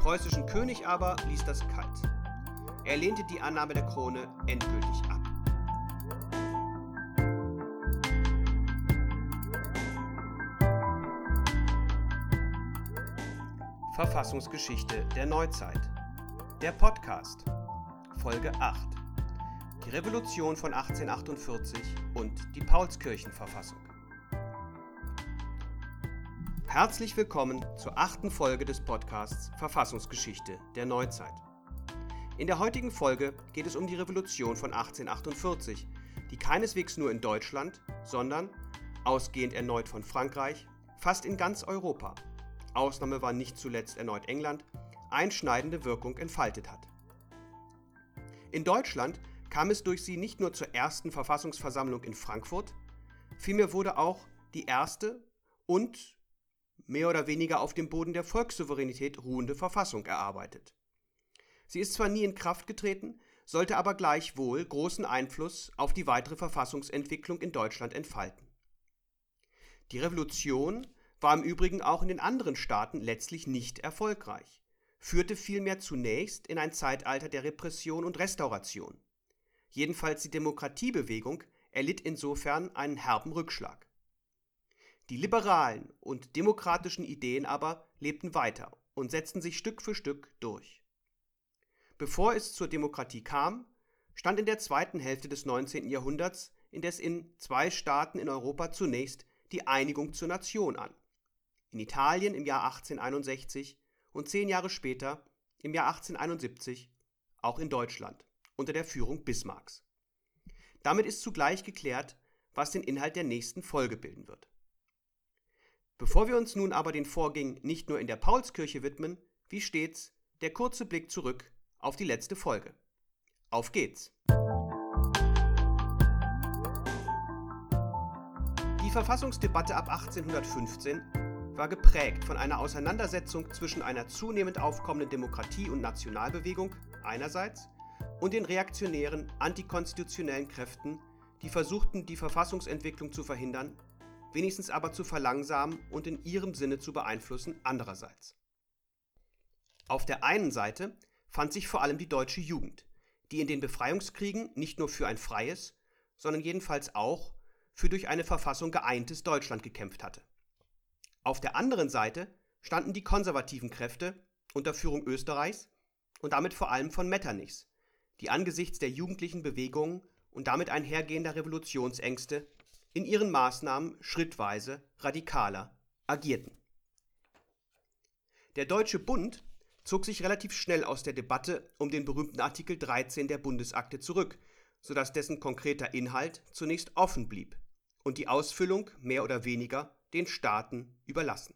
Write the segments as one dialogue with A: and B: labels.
A: preußischen König aber ließ das kalt. Er lehnte die Annahme der Krone endgültig ab. Verfassungsgeschichte der Neuzeit. Der Podcast. Folge 8. Die Revolution von 1848 und die Paulskirchenverfassung. Herzlich willkommen zur achten Folge des Podcasts Verfassungsgeschichte der Neuzeit. In der heutigen Folge geht es um die Revolution von 1848, die keineswegs nur in Deutschland, sondern, ausgehend erneut von Frankreich, fast in ganz Europa, Ausnahme war nicht zuletzt erneut England, einschneidende Wirkung entfaltet hat. In Deutschland kam es durch sie nicht nur zur ersten Verfassungsversammlung in Frankfurt, vielmehr wurde auch die erste und mehr oder weniger auf dem Boden der Volkssouveränität ruhende Verfassung erarbeitet. Sie ist zwar nie in Kraft getreten, sollte aber gleichwohl großen Einfluss auf die weitere Verfassungsentwicklung in Deutschland entfalten. Die Revolution war im Übrigen auch in den anderen Staaten letztlich nicht erfolgreich, führte vielmehr zunächst in ein Zeitalter der Repression und Restauration. Jedenfalls die Demokratiebewegung erlitt insofern einen herben Rückschlag. Die liberalen und demokratischen Ideen aber lebten weiter und setzten sich Stück für Stück durch. Bevor es zur Demokratie kam, stand in der zweiten Hälfte des 19. Jahrhunderts indes in zwei Staaten in Europa zunächst die Einigung zur Nation an. In Italien im Jahr 1861 und zehn Jahre später, im Jahr 1871, auch in Deutschland unter der Führung Bismarcks. Damit ist zugleich geklärt, was den Inhalt der nächsten Folge bilden wird. Bevor wir uns nun aber den Vorgängen nicht nur in der Paulskirche widmen, wie stets der kurze Blick zurück auf die letzte Folge. Auf geht's! Die Verfassungsdebatte ab 1815 war geprägt von einer Auseinandersetzung zwischen einer zunehmend aufkommenden Demokratie- und Nationalbewegung einerseits und den reaktionären, antikonstitutionellen Kräften, die versuchten, die Verfassungsentwicklung zu verhindern wenigstens aber zu verlangsamen und in ihrem Sinne zu beeinflussen andererseits. Auf der einen Seite fand sich vor allem die deutsche Jugend, die in den Befreiungskriegen nicht nur für ein freies, sondern jedenfalls auch für durch eine Verfassung geeintes Deutschland gekämpft hatte. Auf der anderen Seite standen die konservativen Kräfte unter Führung Österreichs und damit vor allem von Metternichs, die angesichts der jugendlichen Bewegungen und damit einhergehender Revolutionsängste in ihren Maßnahmen schrittweise radikaler agierten. Der Deutsche Bund zog sich relativ schnell aus der Debatte um den berühmten Artikel 13 der Bundesakte zurück, sodass dessen konkreter Inhalt zunächst offen blieb und die Ausfüllung mehr oder weniger den Staaten überlassen.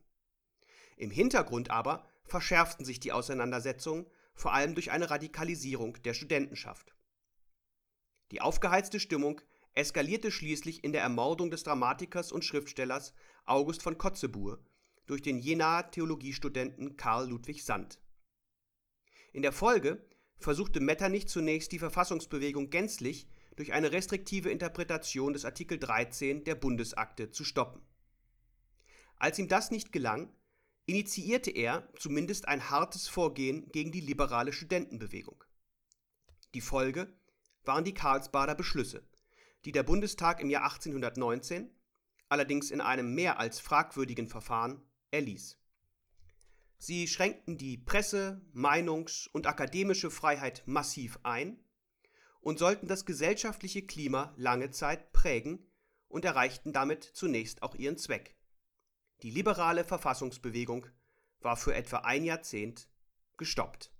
A: Im Hintergrund aber verschärften sich die Auseinandersetzungen vor allem durch eine Radikalisierung der Studentenschaft. Die aufgeheizte Stimmung eskalierte schließlich in der Ermordung des Dramatikers und Schriftstellers August von Kotzebue durch den Jenaer Theologiestudenten Karl Ludwig Sand. In der Folge versuchte Metternich zunächst die Verfassungsbewegung gänzlich durch eine restriktive Interpretation des Artikel 13 der Bundesakte zu stoppen. Als ihm das nicht gelang, initiierte er zumindest ein hartes Vorgehen gegen die liberale Studentenbewegung. Die Folge waren die Karlsbader Beschlüsse, die der Bundestag im Jahr 1819, allerdings in einem mehr als fragwürdigen Verfahren, erließ. Sie schränkten die Presse-, Meinungs- und akademische Freiheit massiv ein und sollten das gesellschaftliche Klima lange Zeit prägen und erreichten damit zunächst auch ihren Zweck. Die liberale Verfassungsbewegung war für etwa ein Jahrzehnt gestoppt.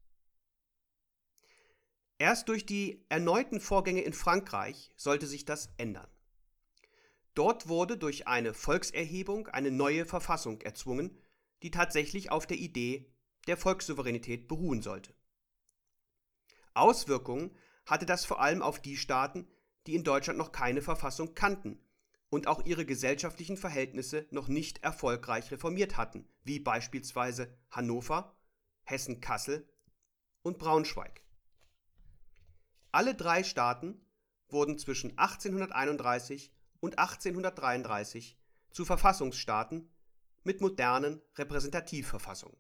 A: Erst durch die erneuten Vorgänge in Frankreich sollte sich das ändern. Dort wurde durch eine Volkserhebung eine neue Verfassung erzwungen, die tatsächlich auf der Idee der Volkssouveränität beruhen sollte. Auswirkungen hatte das vor allem auf die Staaten, die in Deutschland noch keine Verfassung kannten und auch ihre gesellschaftlichen Verhältnisse noch nicht erfolgreich reformiert hatten, wie beispielsweise Hannover, Hessen-Kassel und Braunschweig. Alle drei Staaten wurden zwischen 1831 und 1833 zu Verfassungsstaaten mit modernen Repräsentativverfassungen.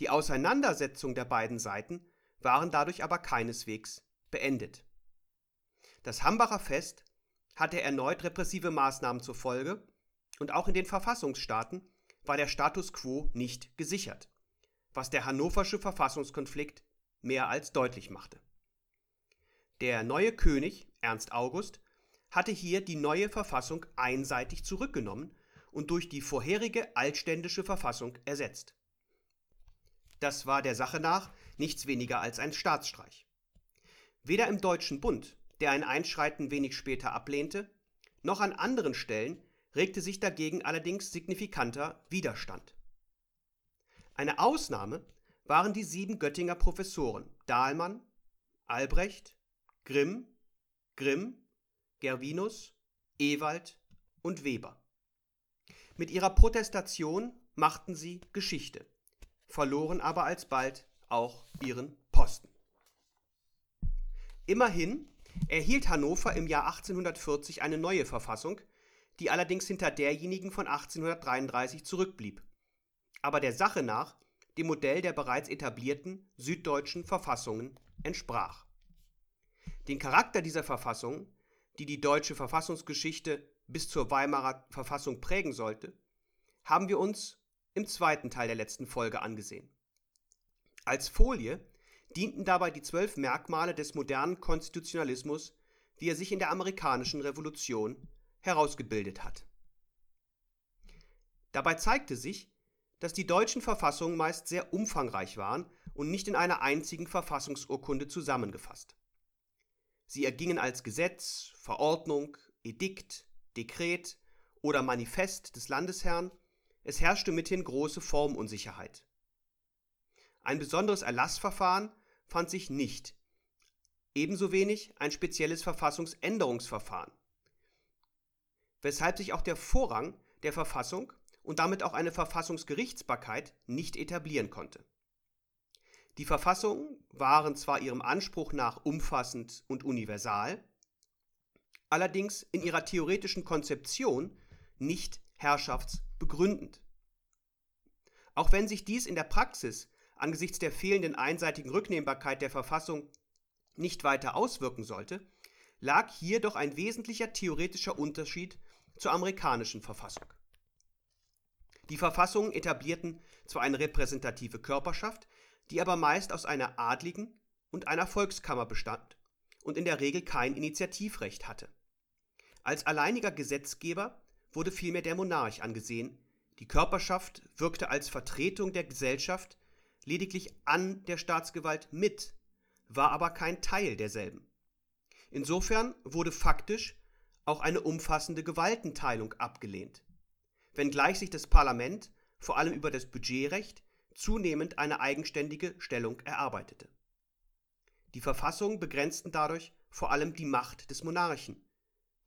A: Die Auseinandersetzung der beiden Seiten waren dadurch aber keineswegs beendet. Das Hambacher Fest hatte erneut repressive Maßnahmen zur Folge und auch in den Verfassungsstaaten war der Status quo nicht gesichert, was der hannoversche Verfassungskonflikt mehr als deutlich machte. Der neue König, Ernst August, hatte hier die neue Verfassung einseitig zurückgenommen und durch die vorherige altständische Verfassung ersetzt. Das war der Sache nach nichts weniger als ein Staatsstreich. Weder im Deutschen Bund, der ein Einschreiten wenig später ablehnte, noch an anderen Stellen regte sich dagegen allerdings signifikanter Widerstand. Eine Ausnahme waren die sieben Göttinger Professoren Dahlmann, Albrecht, Grimm, Grimm, Gervinus, Ewald und Weber. Mit ihrer Protestation machten sie Geschichte, verloren aber alsbald auch ihren Posten. Immerhin erhielt Hannover im Jahr 1840 eine neue Verfassung, die allerdings hinter derjenigen von 1833 zurückblieb, aber der Sache nach dem Modell der bereits etablierten süddeutschen Verfassungen entsprach. Den Charakter dieser Verfassung, die die deutsche Verfassungsgeschichte bis zur Weimarer Verfassung prägen sollte, haben wir uns im zweiten Teil der letzten Folge angesehen. Als Folie dienten dabei die zwölf Merkmale des modernen Konstitutionalismus, wie er sich in der amerikanischen Revolution herausgebildet hat. Dabei zeigte sich, dass die deutschen Verfassungen meist sehr umfangreich waren und nicht in einer einzigen Verfassungsurkunde zusammengefasst. Sie ergingen als Gesetz, Verordnung, Edikt, Dekret oder Manifest des Landesherrn, es herrschte mithin große Formunsicherheit. Ein besonderes Erlassverfahren fand sich nicht, ebenso wenig ein spezielles Verfassungsänderungsverfahren, weshalb sich auch der Vorrang der Verfassung und damit auch eine Verfassungsgerichtsbarkeit nicht etablieren konnte. Die Verfassungen waren zwar ihrem Anspruch nach umfassend und universal, allerdings in ihrer theoretischen Konzeption nicht herrschaftsbegründend. Auch wenn sich dies in der Praxis angesichts der fehlenden einseitigen Rücknehmbarkeit der Verfassung nicht weiter auswirken sollte, lag hier doch ein wesentlicher theoretischer Unterschied zur amerikanischen Verfassung. Die Verfassungen etablierten zwar eine repräsentative Körperschaft, die aber meist aus einer adligen und einer Volkskammer bestand und in der Regel kein Initiativrecht hatte. Als alleiniger Gesetzgeber wurde vielmehr der Monarch angesehen, die Körperschaft wirkte als Vertretung der Gesellschaft lediglich an der Staatsgewalt mit, war aber kein Teil derselben. Insofern wurde faktisch auch eine umfassende Gewaltenteilung abgelehnt, wenngleich sich das Parlament vor allem über das Budgetrecht zunehmend eine eigenständige Stellung erarbeitete. Die Verfassungen begrenzten dadurch vor allem die Macht des Monarchen,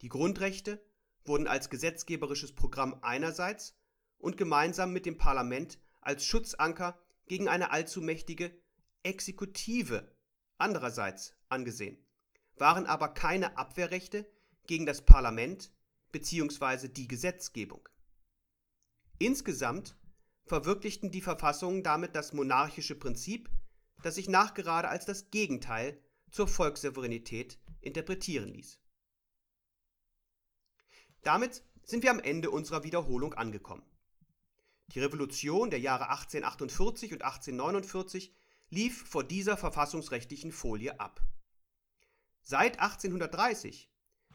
A: die Grundrechte wurden als gesetzgeberisches Programm einerseits und gemeinsam mit dem Parlament als Schutzanker gegen eine allzu mächtige Exekutive andererseits angesehen, waren aber keine Abwehrrechte gegen das Parlament bzw. die Gesetzgebung. Insgesamt verwirklichten die Verfassungen damit das monarchische Prinzip, das sich nachgerade als das Gegenteil zur Volkssouveränität interpretieren ließ. Damit sind wir am Ende unserer Wiederholung angekommen. Die Revolution der Jahre 1848 und 1849 lief vor dieser verfassungsrechtlichen Folie ab. Seit 1830,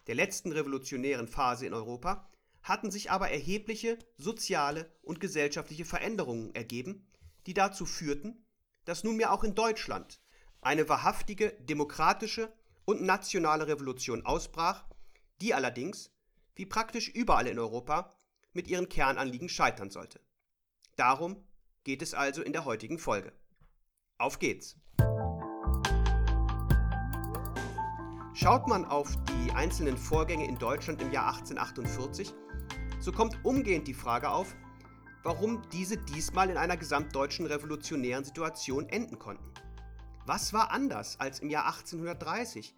A: der letzten revolutionären Phase in Europa, hatten sich aber erhebliche soziale und gesellschaftliche Veränderungen ergeben, die dazu führten, dass nunmehr auch in Deutschland eine wahrhaftige demokratische und nationale Revolution ausbrach, die allerdings wie praktisch überall in Europa, mit ihren Kernanliegen scheitern sollte. Darum geht es also in der heutigen Folge. Auf geht's! Schaut man auf die einzelnen Vorgänge in Deutschland im Jahr 1848, so kommt umgehend die Frage auf, warum diese diesmal in einer gesamtdeutschen revolutionären Situation enden konnten. Was war anders als im Jahr 1830,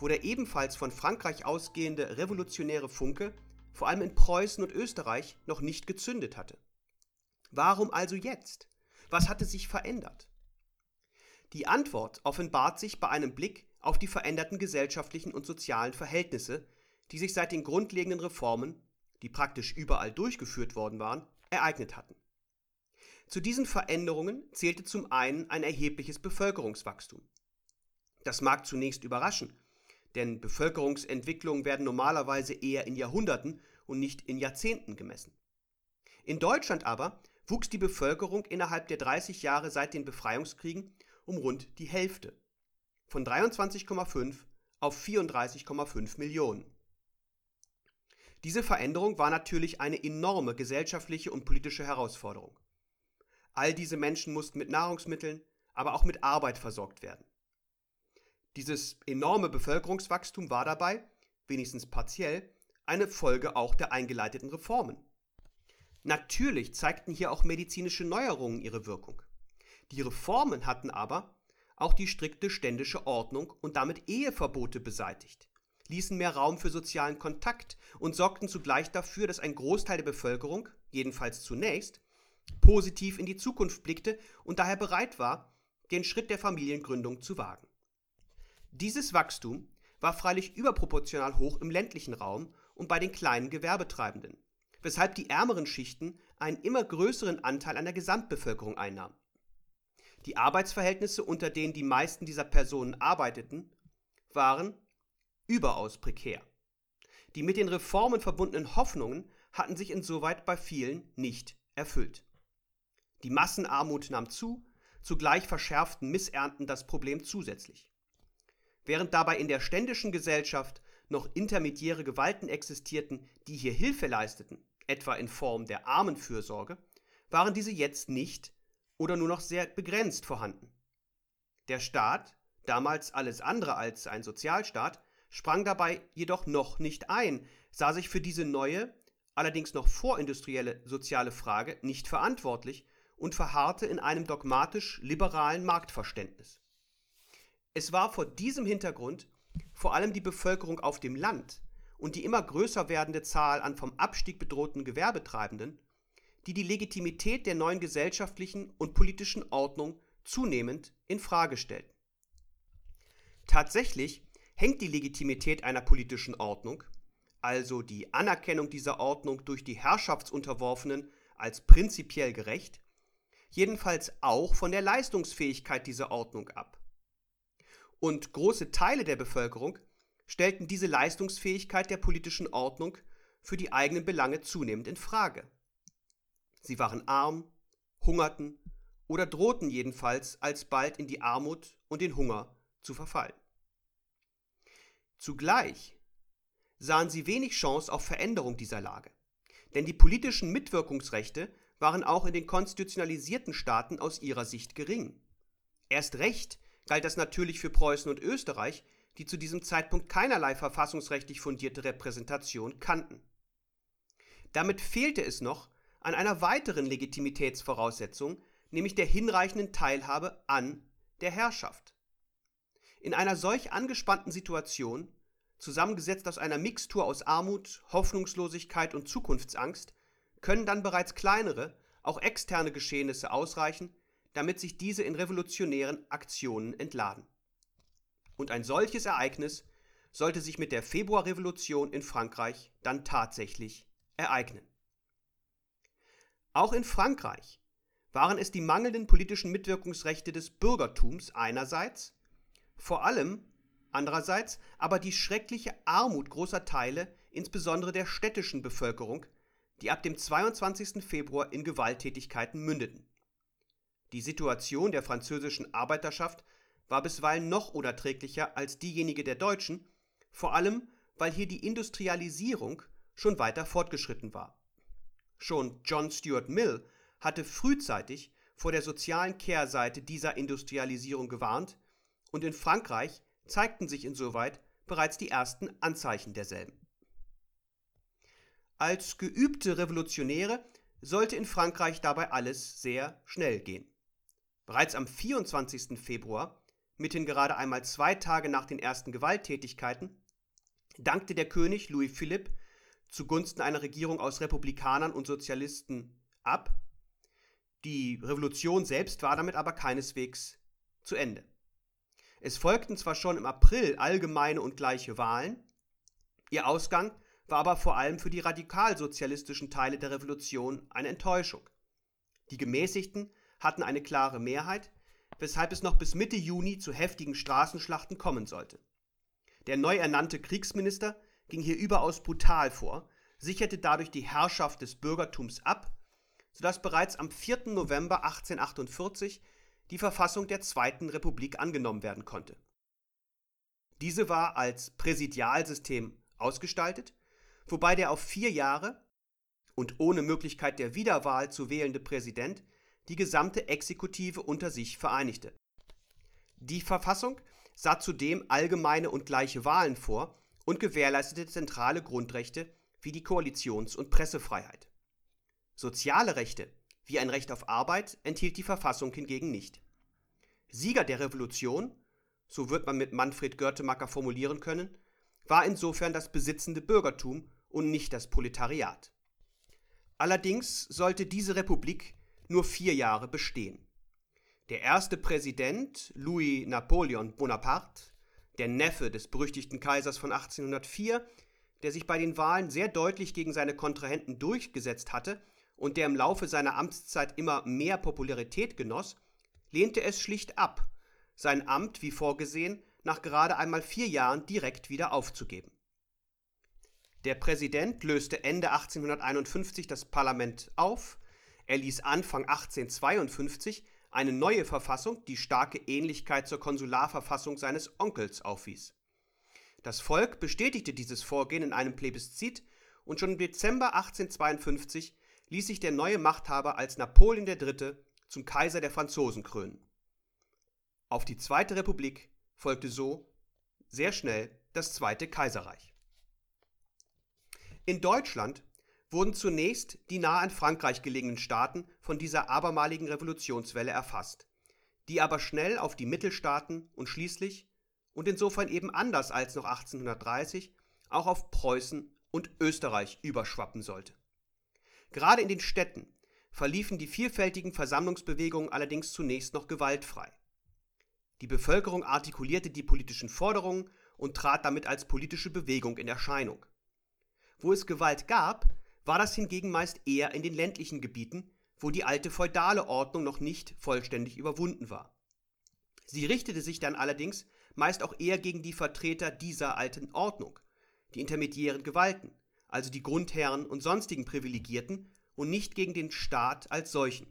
A: wo der ebenfalls von Frankreich ausgehende revolutionäre Funke vor allem in Preußen und Österreich noch nicht gezündet hatte. Warum also jetzt? Was hatte sich verändert? Die Antwort offenbart sich bei einem Blick auf die veränderten gesellschaftlichen und sozialen Verhältnisse, die sich seit den grundlegenden Reformen, die praktisch überall durchgeführt worden waren, ereignet hatten. Zu diesen Veränderungen zählte zum einen ein erhebliches Bevölkerungswachstum. Das mag zunächst überraschen, denn Bevölkerungsentwicklungen werden normalerweise eher in Jahrhunderten und nicht in Jahrzehnten gemessen. In Deutschland aber wuchs die Bevölkerung innerhalb der 30 Jahre seit den Befreiungskriegen um rund die Hälfte, von 23,5 auf 34,5 Millionen. Diese Veränderung war natürlich eine enorme gesellschaftliche und politische Herausforderung. All diese Menschen mussten mit Nahrungsmitteln, aber auch mit Arbeit versorgt werden. Dieses enorme Bevölkerungswachstum war dabei, wenigstens partiell, eine Folge auch der eingeleiteten Reformen. Natürlich zeigten hier auch medizinische Neuerungen ihre Wirkung. Die Reformen hatten aber auch die strikte ständische Ordnung und damit Eheverbote beseitigt, ließen mehr Raum für sozialen Kontakt und sorgten zugleich dafür, dass ein Großteil der Bevölkerung, jedenfalls zunächst, positiv in die Zukunft blickte und daher bereit war, den Schritt der Familiengründung zu wagen. Dieses Wachstum war freilich überproportional hoch im ländlichen Raum und bei den kleinen Gewerbetreibenden, weshalb die ärmeren Schichten einen immer größeren Anteil an der Gesamtbevölkerung einnahmen. Die Arbeitsverhältnisse, unter denen die meisten dieser Personen arbeiteten, waren überaus prekär. Die mit den Reformen verbundenen Hoffnungen hatten sich insoweit bei vielen nicht erfüllt. Die Massenarmut nahm zu, zugleich verschärften Missernten das Problem zusätzlich. Während dabei in der ständischen Gesellschaft noch intermediäre Gewalten existierten, die hier Hilfe leisteten, etwa in Form der Armenfürsorge, waren diese jetzt nicht oder nur noch sehr begrenzt vorhanden. Der Staat, damals alles andere als ein Sozialstaat, sprang dabei jedoch noch nicht ein, sah sich für diese neue, allerdings noch vorindustrielle soziale Frage nicht verantwortlich und verharrte in einem dogmatisch liberalen Marktverständnis. Es war vor diesem Hintergrund vor allem die Bevölkerung auf dem Land und die immer größer werdende Zahl an vom Abstieg bedrohten Gewerbetreibenden, die die Legitimität der neuen gesellschaftlichen und politischen Ordnung zunehmend in Frage stellten. Tatsächlich hängt die Legitimität einer politischen Ordnung, also die Anerkennung dieser Ordnung durch die Herrschaftsunterworfenen als prinzipiell gerecht, jedenfalls auch von der Leistungsfähigkeit dieser Ordnung ab. Und große Teile der Bevölkerung stellten diese Leistungsfähigkeit der politischen Ordnung für die eigenen Belange zunehmend in Frage. Sie waren arm, hungerten oder drohten jedenfalls alsbald in die Armut und den Hunger zu verfallen. Zugleich sahen sie wenig Chance auf Veränderung dieser Lage, denn die politischen Mitwirkungsrechte waren auch in den konstitutionalisierten Staaten aus ihrer Sicht gering. Erst recht galt das natürlich für Preußen und Österreich, die zu diesem Zeitpunkt keinerlei verfassungsrechtlich fundierte Repräsentation kannten. Damit fehlte es noch an einer weiteren Legitimitätsvoraussetzung, nämlich der hinreichenden Teilhabe an der Herrschaft. In einer solch angespannten Situation, zusammengesetzt aus einer Mixtur aus Armut, Hoffnungslosigkeit und Zukunftsangst, können dann bereits kleinere, auch externe Geschehnisse ausreichen, damit sich diese in revolutionären Aktionen entladen. Und ein solches Ereignis sollte sich mit der Februarrevolution in Frankreich dann tatsächlich ereignen. Auch in Frankreich waren es die mangelnden politischen Mitwirkungsrechte des Bürgertums einerseits, vor allem andererseits aber die schreckliche Armut großer Teile, insbesondere der städtischen Bevölkerung, die ab dem 22. Februar in Gewalttätigkeiten mündeten. Die Situation der französischen Arbeiterschaft war bisweilen noch unerträglicher als diejenige der Deutschen, vor allem weil hier die Industrialisierung schon weiter fortgeschritten war. Schon John Stuart Mill hatte frühzeitig vor der sozialen Kehrseite dieser Industrialisierung gewarnt, und in Frankreich zeigten sich insoweit bereits die ersten Anzeichen derselben. Als geübte Revolutionäre sollte in Frankreich dabei alles sehr schnell gehen. Bereits am 24. Februar, mithin gerade einmal zwei Tage nach den ersten Gewalttätigkeiten, dankte der König Louis Philippe zugunsten einer Regierung aus Republikanern und Sozialisten ab. Die Revolution selbst war damit aber keineswegs zu Ende. Es folgten zwar schon im April allgemeine und gleiche Wahlen, ihr Ausgang war aber vor allem für die radikalsozialistischen Teile der Revolution eine Enttäuschung. Die Gemäßigten hatten eine klare Mehrheit, weshalb es noch bis Mitte Juni zu heftigen Straßenschlachten kommen sollte. Der neu ernannte Kriegsminister ging hier überaus brutal vor, sicherte dadurch die Herrschaft des Bürgertums ab, sodass bereits am 4. November 1848 die Verfassung der Zweiten Republik angenommen werden konnte. Diese war als Präsidialsystem ausgestaltet, wobei der auf vier Jahre und ohne Möglichkeit der Wiederwahl zu wählende Präsident die gesamte Exekutive unter sich vereinigte. Die Verfassung sah zudem allgemeine und gleiche Wahlen vor und gewährleistete zentrale Grundrechte wie die Koalitions- und Pressefreiheit. Soziale Rechte, wie ein Recht auf Arbeit, enthielt die Verfassung hingegen nicht. Sieger der Revolution, so wird man mit Manfred Görtemacker formulieren können, war insofern das besitzende Bürgertum und nicht das Proletariat. Allerdings sollte diese Republik nur vier Jahre bestehen. Der erste Präsident, Louis Napoleon Bonaparte, der Neffe des berüchtigten Kaisers von 1804, der sich bei den Wahlen sehr deutlich gegen seine Kontrahenten durchgesetzt hatte und der im Laufe seiner Amtszeit immer mehr Popularität genoss, lehnte es schlicht ab, sein Amt, wie vorgesehen, nach gerade einmal vier Jahren direkt wieder aufzugeben. Der Präsident löste Ende 1851 das Parlament auf, er ließ Anfang 1852 eine neue Verfassung, die starke Ähnlichkeit zur Konsularverfassung seines Onkels aufwies. Das Volk bestätigte dieses Vorgehen in einem Plebiszit und schon im Dezember 1852 ließ sich der neue Machthaber als Napoleon III. zum Kaiser der Franzosen krönen. Auf die Zweite Republik folgte so sehr schnell das Zweite Kaiserreich. In Deutschland wurden zunächst die nahe an Frankreich gelegenen Staaten von dieser abermaligen Revolutionswelle erfasst, die aber schnell auf die Mittelstaaten und schließlich, und insofern eben anders als noch 1830, auch auf Preußen und Österreich überschwappen sollte. Gerade in den Städten verliefen die vielfältigen Versammlungsbewegungen allerdings zunächst noch gewaltfrei. Die Bevölkerung artikulierte die politischen Forderungen und trat damit als politische Bewegung in Erscheinung. Wo es Gewalt gab, war das hingegen meist eher in den ländlichen Gebieten, wo die alte feudale Ordnung noch nicht vollständig überwunden war. Sie richtete sich dann allerdings meist auch eher gegen die Vertreter dieser alten Ordnung, die intermediären Gewalten, also die Grundherren und sonstigen Privilegierten, und nicht gegen den Staat als solchen.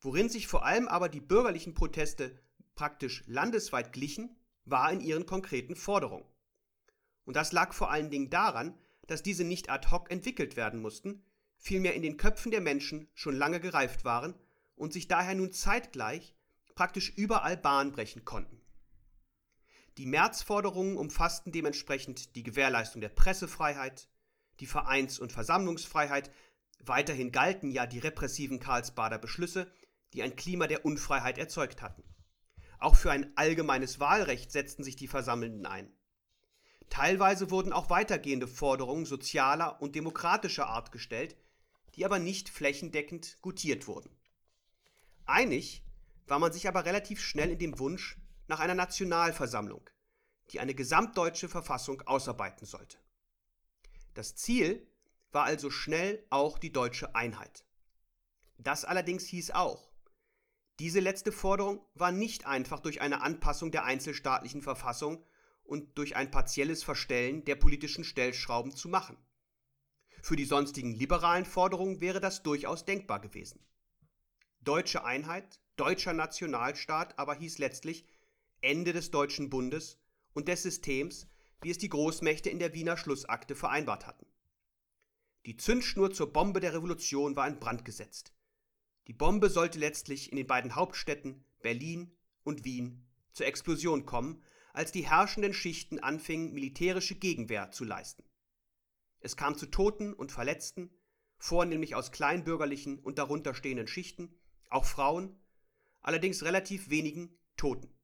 A: Worin sich vor allem aber die bürgerlichen Proteste praktisch landesweit glichen, war in ihren konkreten Forderungen. Und das lag vor allen Dingen daran, dass diese nicht ad hoc entwickelt werden mussten, vielmehr in den Köpfen der Menschen schon lange gereift waren und sich daher nun zeitgleich praktisch überall Bahn brechen konnten. Die Märzforderungen umfassten dementsprechend die Gewährleistung der Pressefreiheit, die Vereins- und Versammlungsfreiheit, weiterhin galten ja die repressiven Karlsbader Beschlüsse, die ein Klima der Unfreiheit erzeugt hatten. Auch für ein allgemeines Wahlrecht setzten sich die Versammelnden ein. Teilweise wurden auch weitergehende Forderungen sozialer und demokratischer Art gestellt, die aber nicht flächendeckend gutiert wurden. Einig war man sich aber relativ schnell in dem Wunsch nach einer Nationalversammlung, die eine gesamtdeutsche Verfassung ausarbeiten sollte. Das Ziel war also schnell auch die deutsche Einheit. Das allerdings hieß auch, diese letzte Forderung war nicht einfach durch eine Anpassung der einzelstaatlichen Verfassung und durch ein partielles Verstellen der politischen Stellschrauben zu machen. Für die sonstigen liberalen Forderungen wäre das durchaus denkbar gewesen. Deutsche Einheit, deutscher Nationalstaat aber hieß letztlich Ende des Deutschen Bundes und des Systems, wie es die Großmächte in der Wiener Schlussakte vereinbart hatten. Die Zündschnur zur Bombe der Revolution war in Brand gesetzt. Die Bombe sollte letztlich in den beiden Hauptstädten Berlin und Wien zur Explosion kommen als die herrschenden Schichten anfingen, militärische Gegenwehr zu leisten. Es kam zu Toten und Verletzten, vornehmlich aus kleinbürgerlichen und darunter stehenden Schichten, auch Frauen, allerdings relativ wenigen Toten.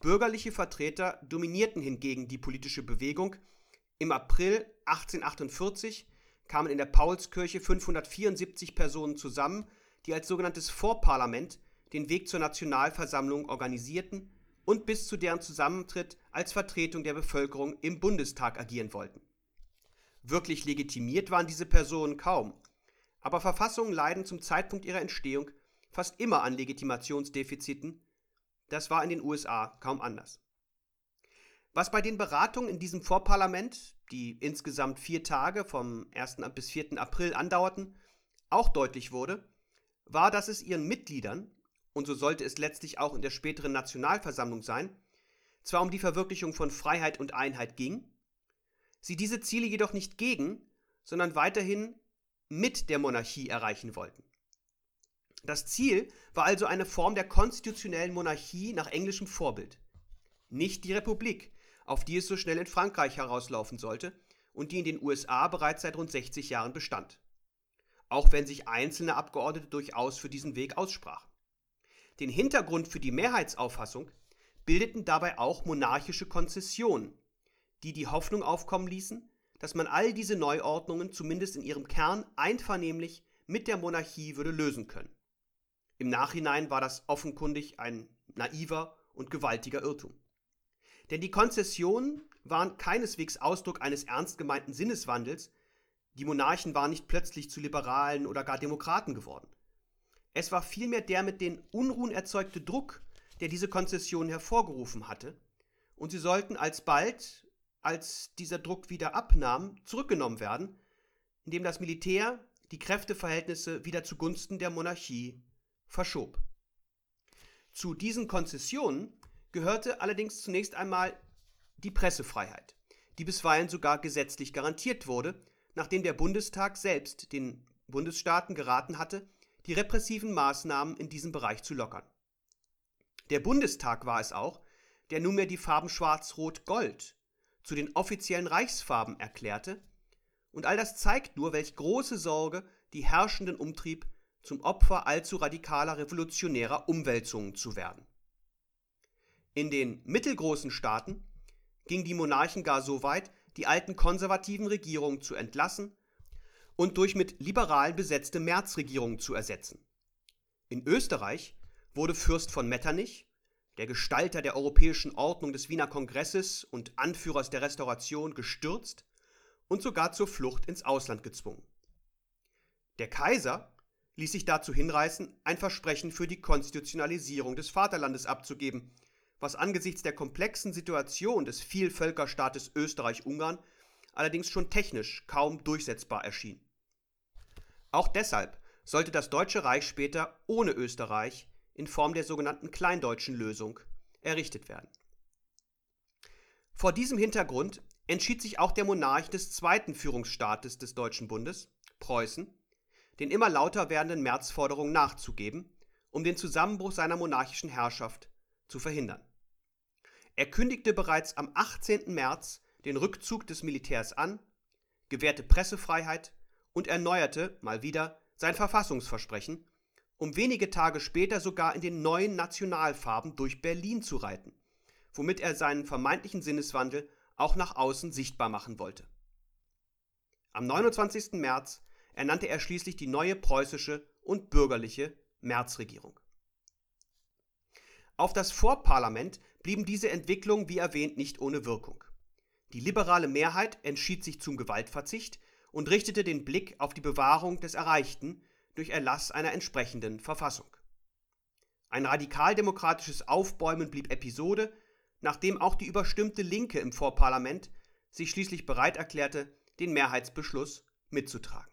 A: Bürgerliche Vertreter dominierten hingegen die politische Bewegung. Im April 1848 kamen in der Paulskirche 574 Personen zusammen, die als sogenanntes Vorparlament den Weg zur Nationalversammlung organisierten und bis zu deren Zusammentritt als Vertretung der Bevölkerung im Bundestag agieren wollten. Wirklich legitimiert waren diese Personen kaum, aber Verfassungen leiden zum Zeitpunkt ihrer Entstehung fast immer an Legitimationsdefiziten, das war in den USA kaum anders. Was bei den Beratungen in diesem Vorparlament, die insgesamt vier Tage vom 1. bis 4. April andauerten, auch deutlich wurde, war, dass es ihren Mitgliedern, und so sollte es letztlich auch in der späteren Nationalversammlung sein, zwar um die Verwirklichung von Freiheit und Einheit ging, sie diese Ziele jedoch nicht gegen, sondern weiterhin mit der Monarchie erreichen wollten. Das Ziel war also eine Form der konstitutionellen Monarchie nach englischem Vorbild. Nicht die Republik, auf die es so schnell in Frankreich herauslaufen sollte und die in den USA bereits seit rund 60 Jahren bestand. Auch wenn sich einzelne Abgeordnete durchaus für diesen Weg aussprachen. Den Hintergrund für die Mehrheitsauffassung bildeten dabei auch monarchische Konzessionen, die die Hoffnung aufkommen ließen, dass man all diese Neuordnungen zumindest in ihrem Kern einvernehmlich mit der Monarchie würde lösen können. Im Nachhinein war das offenkundig ein naiver und gewaltiger Irrtum. Denn die Konzessionen waren keineswegs Ausdruck eines ernst gemeinten Sinneswandels, die Monarchen waren nicht plötzlich zu Liberalen oder gar Demokraten geworden. Es war vielmehr der mit den Unruhen erzeugte Druck, der diese Konzessionen hervorgerufen hatte, und sie sollten alsbald, als dieser Druck wieder abnahm, zurückgenommen werden, indem das Militär die Kräfteverhältnisse wieder zugunsten der Monarchie verschob. Zu diesen Konzessionen gehörte allerdings zunächst einmal die Pressefreiheit, die bisweilen sogar gesetzlich garantiert wurde, nachdem der Bundestag selbst den Bundesstaaten geraten hatte, die repressiven Maßnahmen in diesem Bereich zu lockern. Der Bundestag war es auch, der nunmehr die Farben Schwarz-Rot-Gold zu den offiziellen Reichsfarben erklärte, und all das zeigt nur, welch große Sorge die Herrschenden umtrieb, zum Opfer allzu radikaler revolutionärer Umwälzungen zu werden. In den mittelgroßen Staaten ging die Monarchen gar so weit, die alten konservativen Regierungen zu entlassen und durch mit Liberalen besetzte Märzregierungen zu ersetzen. In Österreich wurde Fürst von Metternich, der Gestalter der europäischen Ordnung des Wiener Kongresses und Anführers der Restauration, gestürzt und sogar zur Flucht ins Ausland gezwungen. Der Kaiser ließ sich dazu hinreißen, ein Versprechen für die Konstitutionalisierung des Vaterlandes abzugeben, was angesichts der komplexen Situation des Vielvölkerstaates Österreich-Ungarn allerdings schon technisch kaum durchsetzbar erschien. Auch deshalb sollte das Deutsche Reich später ohne Österreich in Form der sogenannten Kleindeutschen Lösung errichtet werden. Vor diesem Hintergrund entschied sich auch der Monarch des zweiten Führungsstaates des Deutschen Bundes, Preußen, den immer lauter werdenden Märzforderungen nachzugeben, um den Zusammenbruch seiner monarchischen Herrschaft zu verhindern. Er kündigte bereits am 18. März den Rückzug des Militärs an, gewährte Pressefreiheit und erneuerte mal wieder sein Verfassungsversprechen, um wenige Tage später sogar in den neuen Nationalfarben durch Berlin zu reiten, womit er seinen vermeintlichen Sinneswandel auch nach außen sichtbar machen wollte. Am 29. März ernannte er schließlich die neue preußische und bürgerliche Märzregierung. Auf das Vorparlament blieben diese Entwicklungen wie erwähnt nicht ohne Wirkung. Die liberale Mehrheit entschied sich zum Gewaltverzicht und richtete den Blick auf die Bewahrung des Erreichten durch Erlass einer entsprechenden Verfassung. Ein radikaldemokratisches Aufbäumen blieb Episode, nachdem auch die überstimmte Linke im Vorparlament sich schließlich bereit erklärte, den Mehrheitsbeschluss mitzutragen.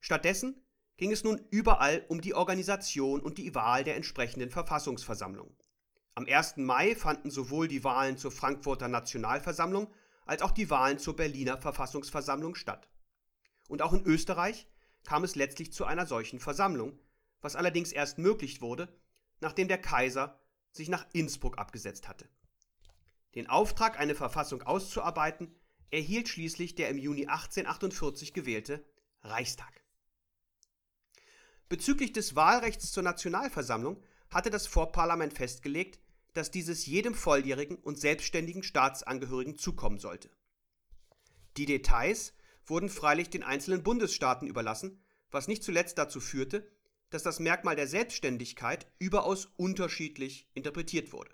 A: Stattdessen ging es nun überall um die Organisation und die Wahl der entsprechenden Verfassungsversammlung. Am 1. Mai fanden sowohl die Wahlen zur Frankfurter Nationalversammlung als auch die Wahlen zur Berliner Verfassungsversammlung statt. Und auch in Österreich kam es letztlich zu einer solchen Versammlung, was allerdings erst möglich wurde, nachdem der Kaiser sich nach Innsbruck abgesetzt hatte. Den Auftrag, eine Verfassung auszuarbeiten, erhielt schließlich der im Juni 1848 gewählte Reichstag. Bezüglich des Wahlrechts zur Nationalversammlung hatte das Vorparlament festgelegt, dass dieses jedem volljährigen und selbstständigen Staatsangehörigen zukommen sollte. Die Details wurden freilich den einzelnen Bundesstaaten überlassen, was nicht zuletzt dazu führte, dass das Merkmal der Selbstständigkeit überaus unterschiedlich interpretiert wurde.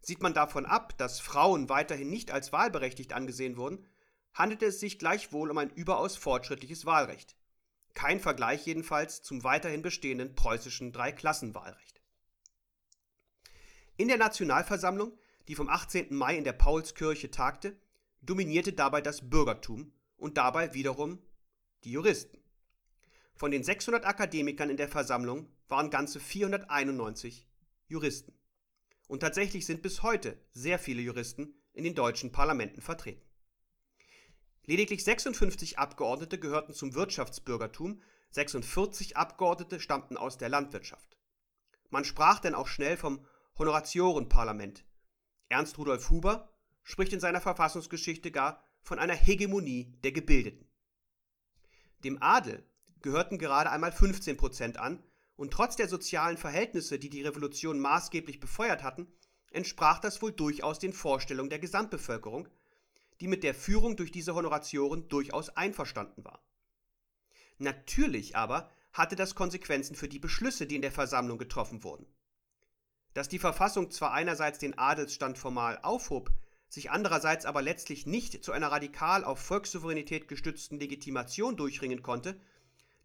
A: Sieht man davon ab, dass Frauen weiterhin nicht als wahlberechtigt angesehen wurden, handelte es sich gleichwohl um ein überaus fortschrittliches Wahlrecht. Kein Vergleich jedenfalls zum weiterhin bestehenden preußischen Dreiklassenwahlrecht. In der Nationalversammlung, die vom 18. Mai in der Paulskirche tagte, dominierte dabei das Bürgertum und dabei wiederum die Juristen. Von den 600 Akademikern in der Versammlung waren ganze 491 Juristen. Und tatsächlich sind bis heute sehr viele Juristen in den deutschen Parlamenten vertreten. Lediglich 56 Abgeordnete gehörten zum Wirtschaftsbürgertum, 46 Abgeordnete stammten aus der Landwirtschaft. Man sprach denn auch schnell vom Honoratiorenparlament. Ernst Rudolf Huber spricht in seiner Verfassungsgeschichte gar von einer Hegemonie der Gebildeten. Dem Adel gehörten gerade einmal 15 Prozent an, und trotz der sozialen Verhältnisse, die die Revolution maßgeblich befeuert hatten, entsprach das wohl durchaus den Vorstellungen der Gesamtbevölkerung, die mit der Führung durch diese Honoratioren durchaus einverstanden war. Natürlich aber hatte das Konsequenzen für die Beschlüsse, die in der Versammlung getroffen wurden. Dass die Verfassung zwar einerseits den Adelsstand formal aufhob, sich andererseits aber letztlich nicht zu einer radikal auf Volkssouveränität gestützten Legitimation durchringen konnte,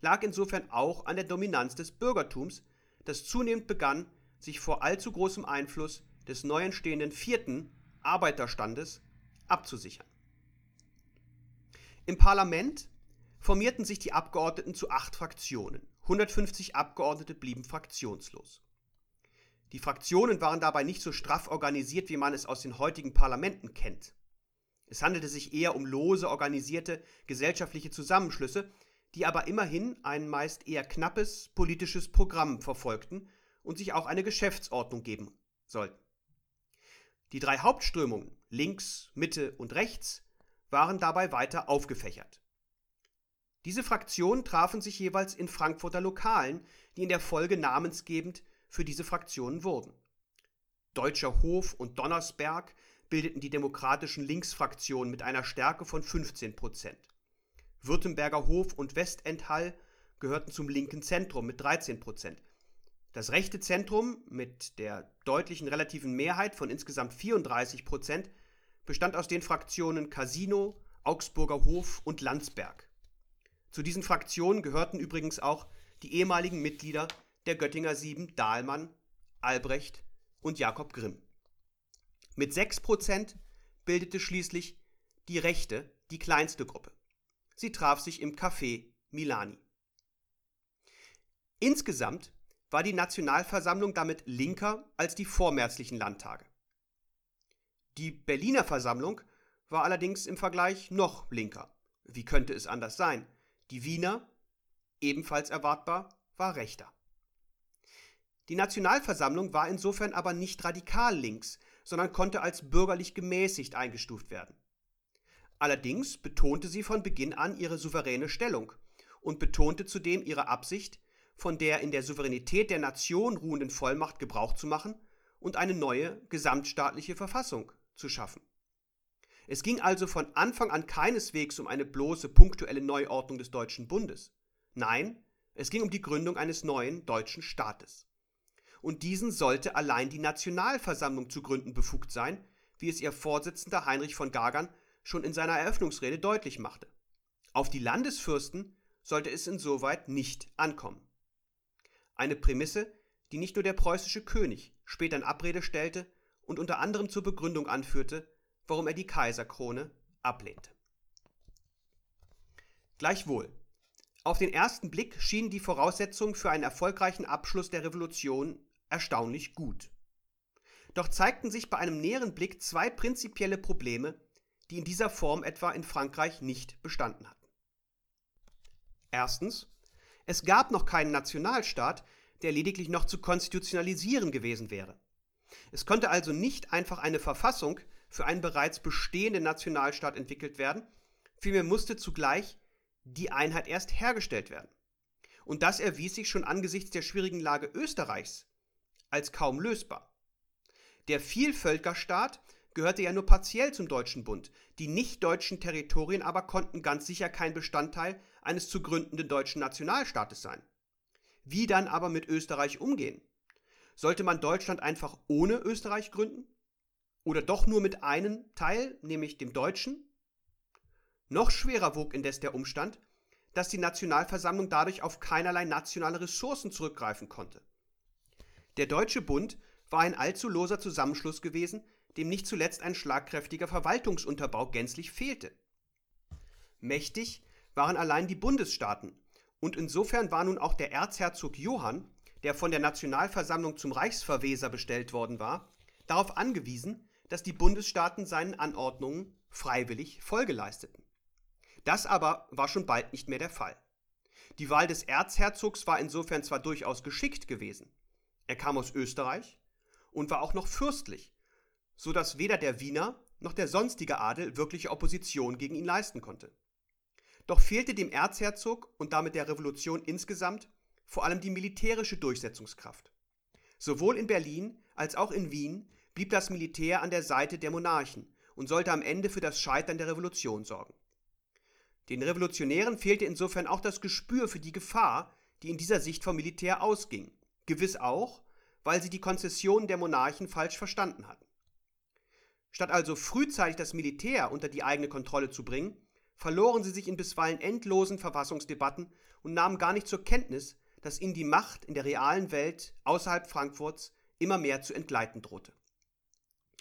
A: lag insofern auch an der Dominanz des Bürgertums, das zunehmend begann, sich vor allzu großem Einfluss des neu entstehenden vierten Arbeiterstandes abzusichern. Im Parlament formierten sich die Abgeordneten zu acht Fraktionen. 150 Abgeordnete blieben fraktionslos. Die Fraktionen waren dabei nicht so straff organisiert, wie man es aus den heutigen Parlamenten kennt. Es handelte sich eher um lose organisierte gesellschaftliche Zusammenschlüsse, die aber immerhin ein meist eher knappes politisches Programm verfolgten und sich auch eine Geschäftsordnung geben sollten. Die drei Hauptströmungen links, Mitte und rechts waren dabei weiter aufgefächert. Diese Fraktionen trafen sich jeweils in Frankfurter Lokalen, die in der Folge namensgebend für diese Fraktionen wurden. Deutscher Hof und Donnersberg bildeten die demokratischen Linksfraktionen mit einer Stärke von 15 Prozent. Württemberger Hof und Westenthall gehörten zum linken Zentrum mit 13 Prozent. Das rechte Zentrum mit der deutlichen relativen Mehrheit von insgesamt 34 Prozent bestand aus den Fraktionen Casino, Augsburger Hof und Landsberg. Zu diesen Fraktionen gehörten übrigens auch die ehemaligen Mitglieder der Göttinger Sieben Dahlmann, Albrecht und Jakob Grimm. Mit 6% bildete schließlich die Rechte die kleinste Gruppe. Sie traf sich im Café Milani. Insgesamt war die Nationalversammlung damit linker als die vormärzlichen Landtage. Die Berliner Versammlung war allerdings im Vergleich noch linker. Wie könnte es anders sein? Die Wiener, ebenfalls erwartbar, war rechter. Die Nationalversammlung war insofern aber nicht radikal links, sondern konnte als bürgerlich gemäßigt eingestuft werden. Allerdings betonte sie von Beginn an ihre souveräne Stellung und betonte zudem ihre Absicht, von der in der Souveränität der Nation ruhenden Vollmacht Gebrauch zu machen und eine neue gesamtstaatliche Verfassung zu schaffen. Es ging also von Anfang an keineswegs um eine bloße punktuelle Neuordnung des Deutschen Bundes. Nein, es ging um die Gründung eines neuen deutschen Staates. Und diesen sollte allein die Nationalversammlung zu gründen befugt sein, wie es ihr Vorsitzender Heinrich von Gagern schon in seiner Eröffnungsrede deutlich machte. Auf die Landesfürsten sollte es insoweit nicht ankommen. Eine Prämisse, die nicht nur der preußische König später in Abrede stellte und unter anderem zur Begründung anführte, warum er die Kaiserkrone ablehnte. Gleichwohl, auf den ersten Blick schienen die Voraussetzungen für einen erfolgreichen Abschluss der Revolution erstaunlich gut. Doch zeigten sich bei einem näheren Blick zwei prinzipielle Probleme, die in dieser Form etwa in Frankreich nicht bestanden hatten. Erstens, es gab noch keinen Nationalstaat, der lediglich noch zu konstitutionalisieren gewesen wäre. Es konnte also nicht einfach eine Verfassung für einen bereits bestehenden Nationalstaat entwickelt werden, vielmehr musste zugleich die Einheit erst hergestellt werden. Und das erwies sich schon angesichts der schwierigen Lage Österreichs als kaum lösbar. Der Vielvölkerstaat gehörte ja nur partiell zum Deutschen Bund. Die nicht-deutschen Territorien aber konnten ganz sicher kein Bestandteil eines zu gründenden deutschen Nationalstaates sein. Wie dann aber mit Österreich umgehen? Sollte man Deutschland einfach ohne Österreich gründen? Oder doch nur mit einem Teil, nämlich dem deutschen? Noch schwerer wog indes der Umstand, dass die Nationalversammlung dadurch auf keinerlei nationale Ressourcen zurückgreifen konnte. Der Deutsche Bund war ein allzu loser Zusammenschluss gewesen, dem nicht zuletzt ein schlagkräftiger Verwaltungsunterbau gänzlich fehlte. Mächtig waren allein die Bundesstaaten, und insofern war nun auch der Erzherzog Johann, der von der Nationalversammlung zum Reichsverweser bestellt worden war, darauf angewiesen, dass die Bundesstaaten seinen Anordnungen freiwillig Folge leisteten. Das aber war schon bald nicht mehr der Fall. Die Wahl des Erzherzogs war insofern zwar durchaus geschickt gewesen. Er kam aus Österreich und war auch noch fürstlich, so dass weder der Wiener noch der sonstige Adel wirkliche Opposition gegen ihn leisten konnte. Doch fehlte dem Erzherzog und damit der Revolution insgesamt vor allem die militärische Durchsetzungskraft. Sowohl in Berlin als auch in Wien blieb das Militär an der Seite der Monarchen und sollte am Ende für das Scheitern der Revolution sorgen. Den Revolutionären fehlte insofern auch das Gespür für die Gefahr, die in dieser Sicht vom Militär ausging, gewiss auch, weil sie die Konzessionen der Monarchen falsch verstanden hatten. Statt also frühzeitig das Militär unter die eigene Kontrolle zu bringen, verloren sie sich in bisweilen endlosen Verfassungsdebatten und nahmen gar nicht zur Kenntnis, dass ihnen die Macht in der realen Welt außerhalb Frankfurts immer mehr zu entgleiten drohte.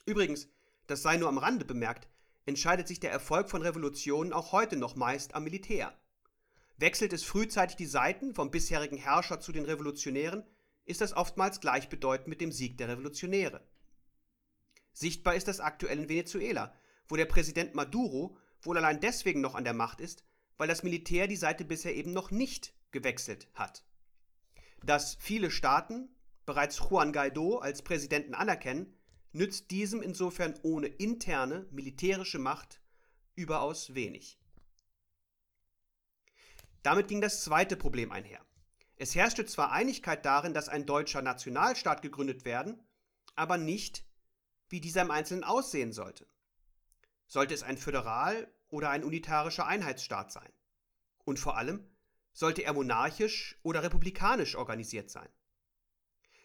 A: Übrigens, das sei nur am Rande bemerkt, entscheidet sich der Erfolg von Revolutionen auch heute noch meist am Militär. Wechselt es frühzeitig die Seiten vom bisherigen Herrscher zu den Revolutionären, ist das oftmals gleichbedeutend mit dem Sieg der Revolutionäre. Sichtbar ist das aktuell in Venezuela, wo der Präsident Maduro wohl allein deswegen noch an der Macht ist, weil das Militär die Seite bisher eben noch nicht gewechselt hat. Dass viele Staaten bereits Juan Guaido als Präsidenten anerkennen, nützt diesem insofern ohne interne militärische Macht überaus wenig. Damit ging das zweite Problem einher. Es herrschte zwar Einigkeit darin, dass ein deutscher Nationalstaat gegründet werden, aber nicht, wie dieser im Einzelnen aussehen sollte. Sollte es ein föderal oder ein unitarischer Einheitsstaat sein? Und vor allem, sollte er monarchisch oder republikanisch organisiert sein?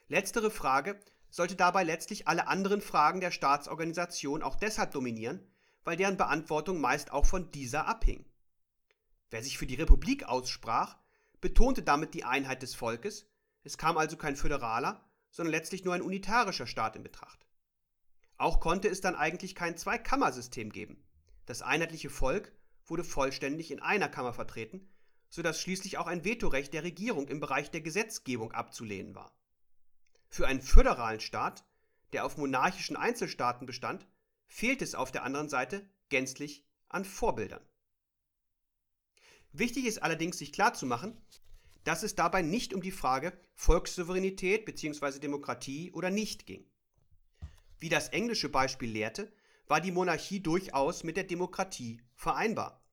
A: Letztere Frage sollte dabei letztlich alle anderen Fragen der Staatsorganisation auch deshalb dominieren, weil deren Beantwortung meist auch von dieser abhing. Wer sich für die Republik aussprach, betonte damit die Einheit des Volkes, es kam also kein föderaler, sondern letztlich nur ein unitarischer Staat in Betracht. Auch konnte es dann eigentlich kein Zweikammersystem geben. Das einheitliche Volk wurde vollständig in einer Kammer vertreten, sodass schließlich auch ein Vetorecht der Regierung im Bereich der Gesetzgebung abzulehnen war. Für einen föderalen Staat, der auf monarchischen Einzelstaaten bestand, fehlt es auf der anderen Seite gänzlich an Vorbildern. Wichtig ist allerdings, sich klarzumachen, dass es dabei nicht um die Frage Volkssouveränität bzw. Demokratie oder nicht ging. Wie das englische Beispiel lehrte, war die Monarchie durchaus mit der Demokratie vereinbar.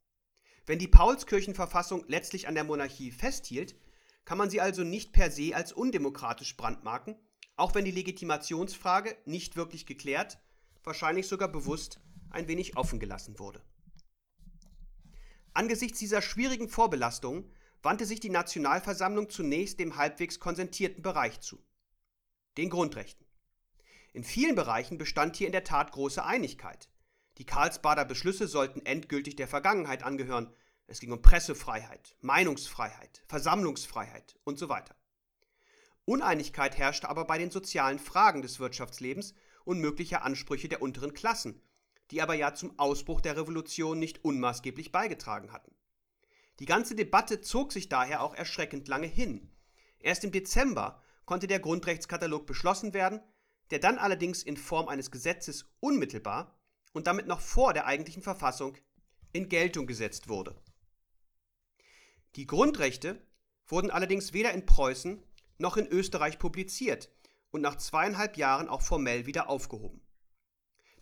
A: Wenn die Paulskirchenverfassung letztlich an der Monarchie festhielt, kann man sie also nicht per se als undemokratisch brandmarken auch wenn die Legitimationsfrage nicht wirklich geklärt, wahrscheinlich sogar bewusst ein wenig offen gelassen wurde. Angesichts dieser schwierigen Vorbelastung wandte sich die Nationalversammlung zunächst dem halbwegs konsentierten Bereich zu, den Grundrechten. In vielen Bereichen bestand hier in der Tat große Einigkeit. Die Karlsbader Beschlüsse sollten endgültig der Vergangenheit angehören. Es ging um Pressefreiheit, Meinungsfreiheit, Versammlungsfreiheit und so weiter. Uneinigkeit herrschte aber bei den sozialen Fragen des Wirtschaftslebens und möglicher Ansprüche der unteren Klassen, die aber ja zum Ausbruch der Revolution nicht unmaßgeblich beigetragen hatten. Die ganze Debatte zog sich daher auch erschreckend lange hin. Erst im Dezember konnte der Grundrechtskatalog beschlossen werden, der dann allerdings in Form eines Gesetzes unmittelbar und damit noch vor der eigentlichen Verfassung in Geltung gesetzt wurde. Die Grundrechte wurden allerdings weder in Preußen noch in Österreich publiziert und nach zweieinhalb Jahren auch formell wieder aufgehoben.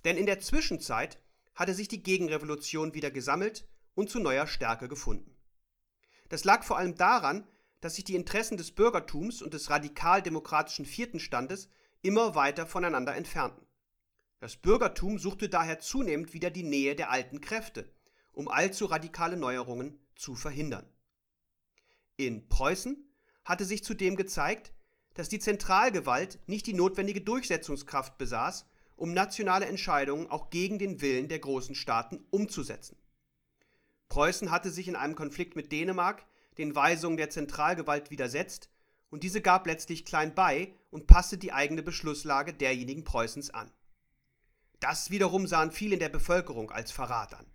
A: Denn in der Zwischenzeit hatte sich die Gegenrevolution wieder gesammelt und zu neuer Stärke gefunden. Das lag vor allem daran, dass sich die Interessen des Bürgertums und des radikal-demokratischen vierten Standes immer weiter voneinander entfernten. Das Bürgertum suchte daher zunehmend wieder die Nähe der alten Kräfte, um allzu radikale Neuerungen zu verhindern. In Preußen hatte sich zudem gezeigt, dass die Zentralgewalt nicht die notwendige Durchsetzungskraft besaß, um nationale Entscheidungen auch gegen den Willen der großen Staaten umzusetzen. Preußen hatte sich in einem Konflikt mit Dänemark den Weisungen der Zentralgewalt widersetzt und diese gab letztlich klein bei und passte die eigene Beschlusslage derjenigen Preußens an. Das wiederum sahen viele in der Bevölkerung als Verrat an.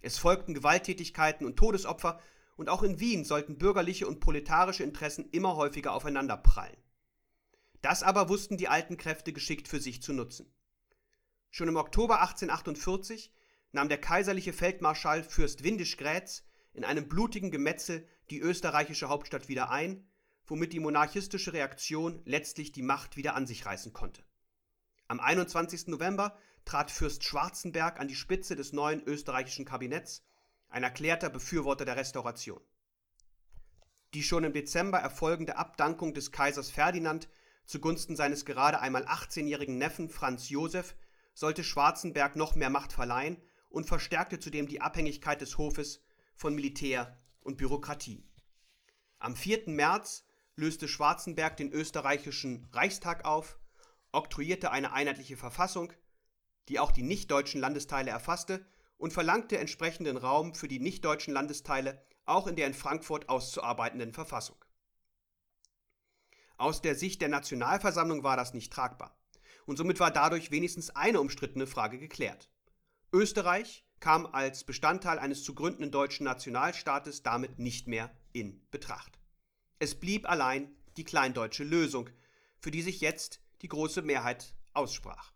A: Es folgten Gewalttätigkeiten und Todesopfer, und auch in Wien sollten bürgerliche und proletarische Interessen immer häufiger aufeinanderprallen. Das aber wussten die alten Kräfte geschickt für sich zu nutzen. Schon im Oktober 1848 nahm der kaiserliche Feldmarschall Fürst Windisch-Grätz in einem blutigen Gemetzel die österreichische Hauptstadt wieder ein, womit die monarchistische Reaktion letztlich die Macht wieder an sich reißen konnte. Am 21. November trat Fürst Schwarzenberg an die Spitze des neuen österreichischen Kabinetts, ein erklärter Befürworter der Restauration. Die schon im Dezember erfolgende Abdankung des Kaisers Ferdinand zugunsten seines gerade einmal 18-jährigen Neffen Franz Josef sollte Schwarzenberg noch mehr Macht verleihen und verstärkte zudem die Abhängigkeit des Hofes von Militär und Bürokratie. Am 4. März löste Schwarzenberg den österreichischen Reichstag auf, oktroyierte eine einheitliche Verfassung die auch die nichtdeutschen Landesteile erfasste und verlangte entsprechenden Raum für die nichtdeutschen Landesteile auch in der in Frankfurt auszuarbeitenden Verfassung. Aus der Sicht der Nationalversammlung war das nicht tragbar. Und somit war dadurch wenigstens eine umstrittene Frage geklärt. Österreich kam als Bestandteil eines zu gründenden deutschen Nationalstaates damit nicht mehr in Betracht. Es blieb allein die kleindeutsche Lösung, für die sich jetzt die große Mehrheit aussprach.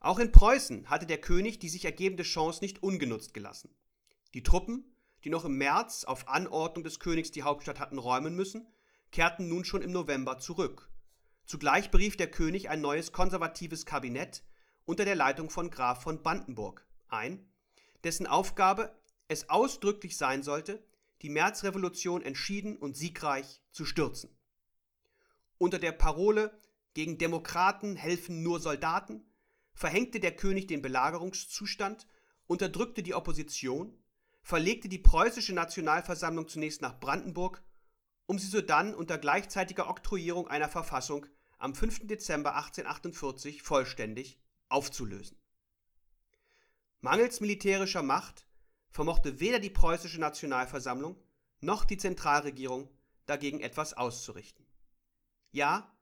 A: Auch in Preußen hatte der König die sich ergebende Chance nicht ungenutzt gelassen. Die Truppen, die noch im März auf Anordnung des Königs die Hauptstadt hatten räumen müssen, kehrten nun schon im November zurück. Zugleich berief der König ein neues konservatives Kabinett unter der Leitung von Graf von Brandenburg ein, dessen Aufgabe es ausdrücklich sein sollte, die Märzrevolution entschieden und siegreich zu stürzen. Unter der Parole gegen Demokraten helfen nur Soldaten verhängte der König den Belagerungszustand, unterdrückte die Opposition, verlegte die preußische Nationalversammlung zunächst nach Brandenburg, um sie sodann unter gleichzeitiger Oktroyierung einer Verfassung am 5. Dezember 1848 vollständig aufzulösen. Mangels militärischer Macht vermochte weder die preußische Nationalversammlung noch die Zentralregierung dagegen etwas auszurichten. Ja,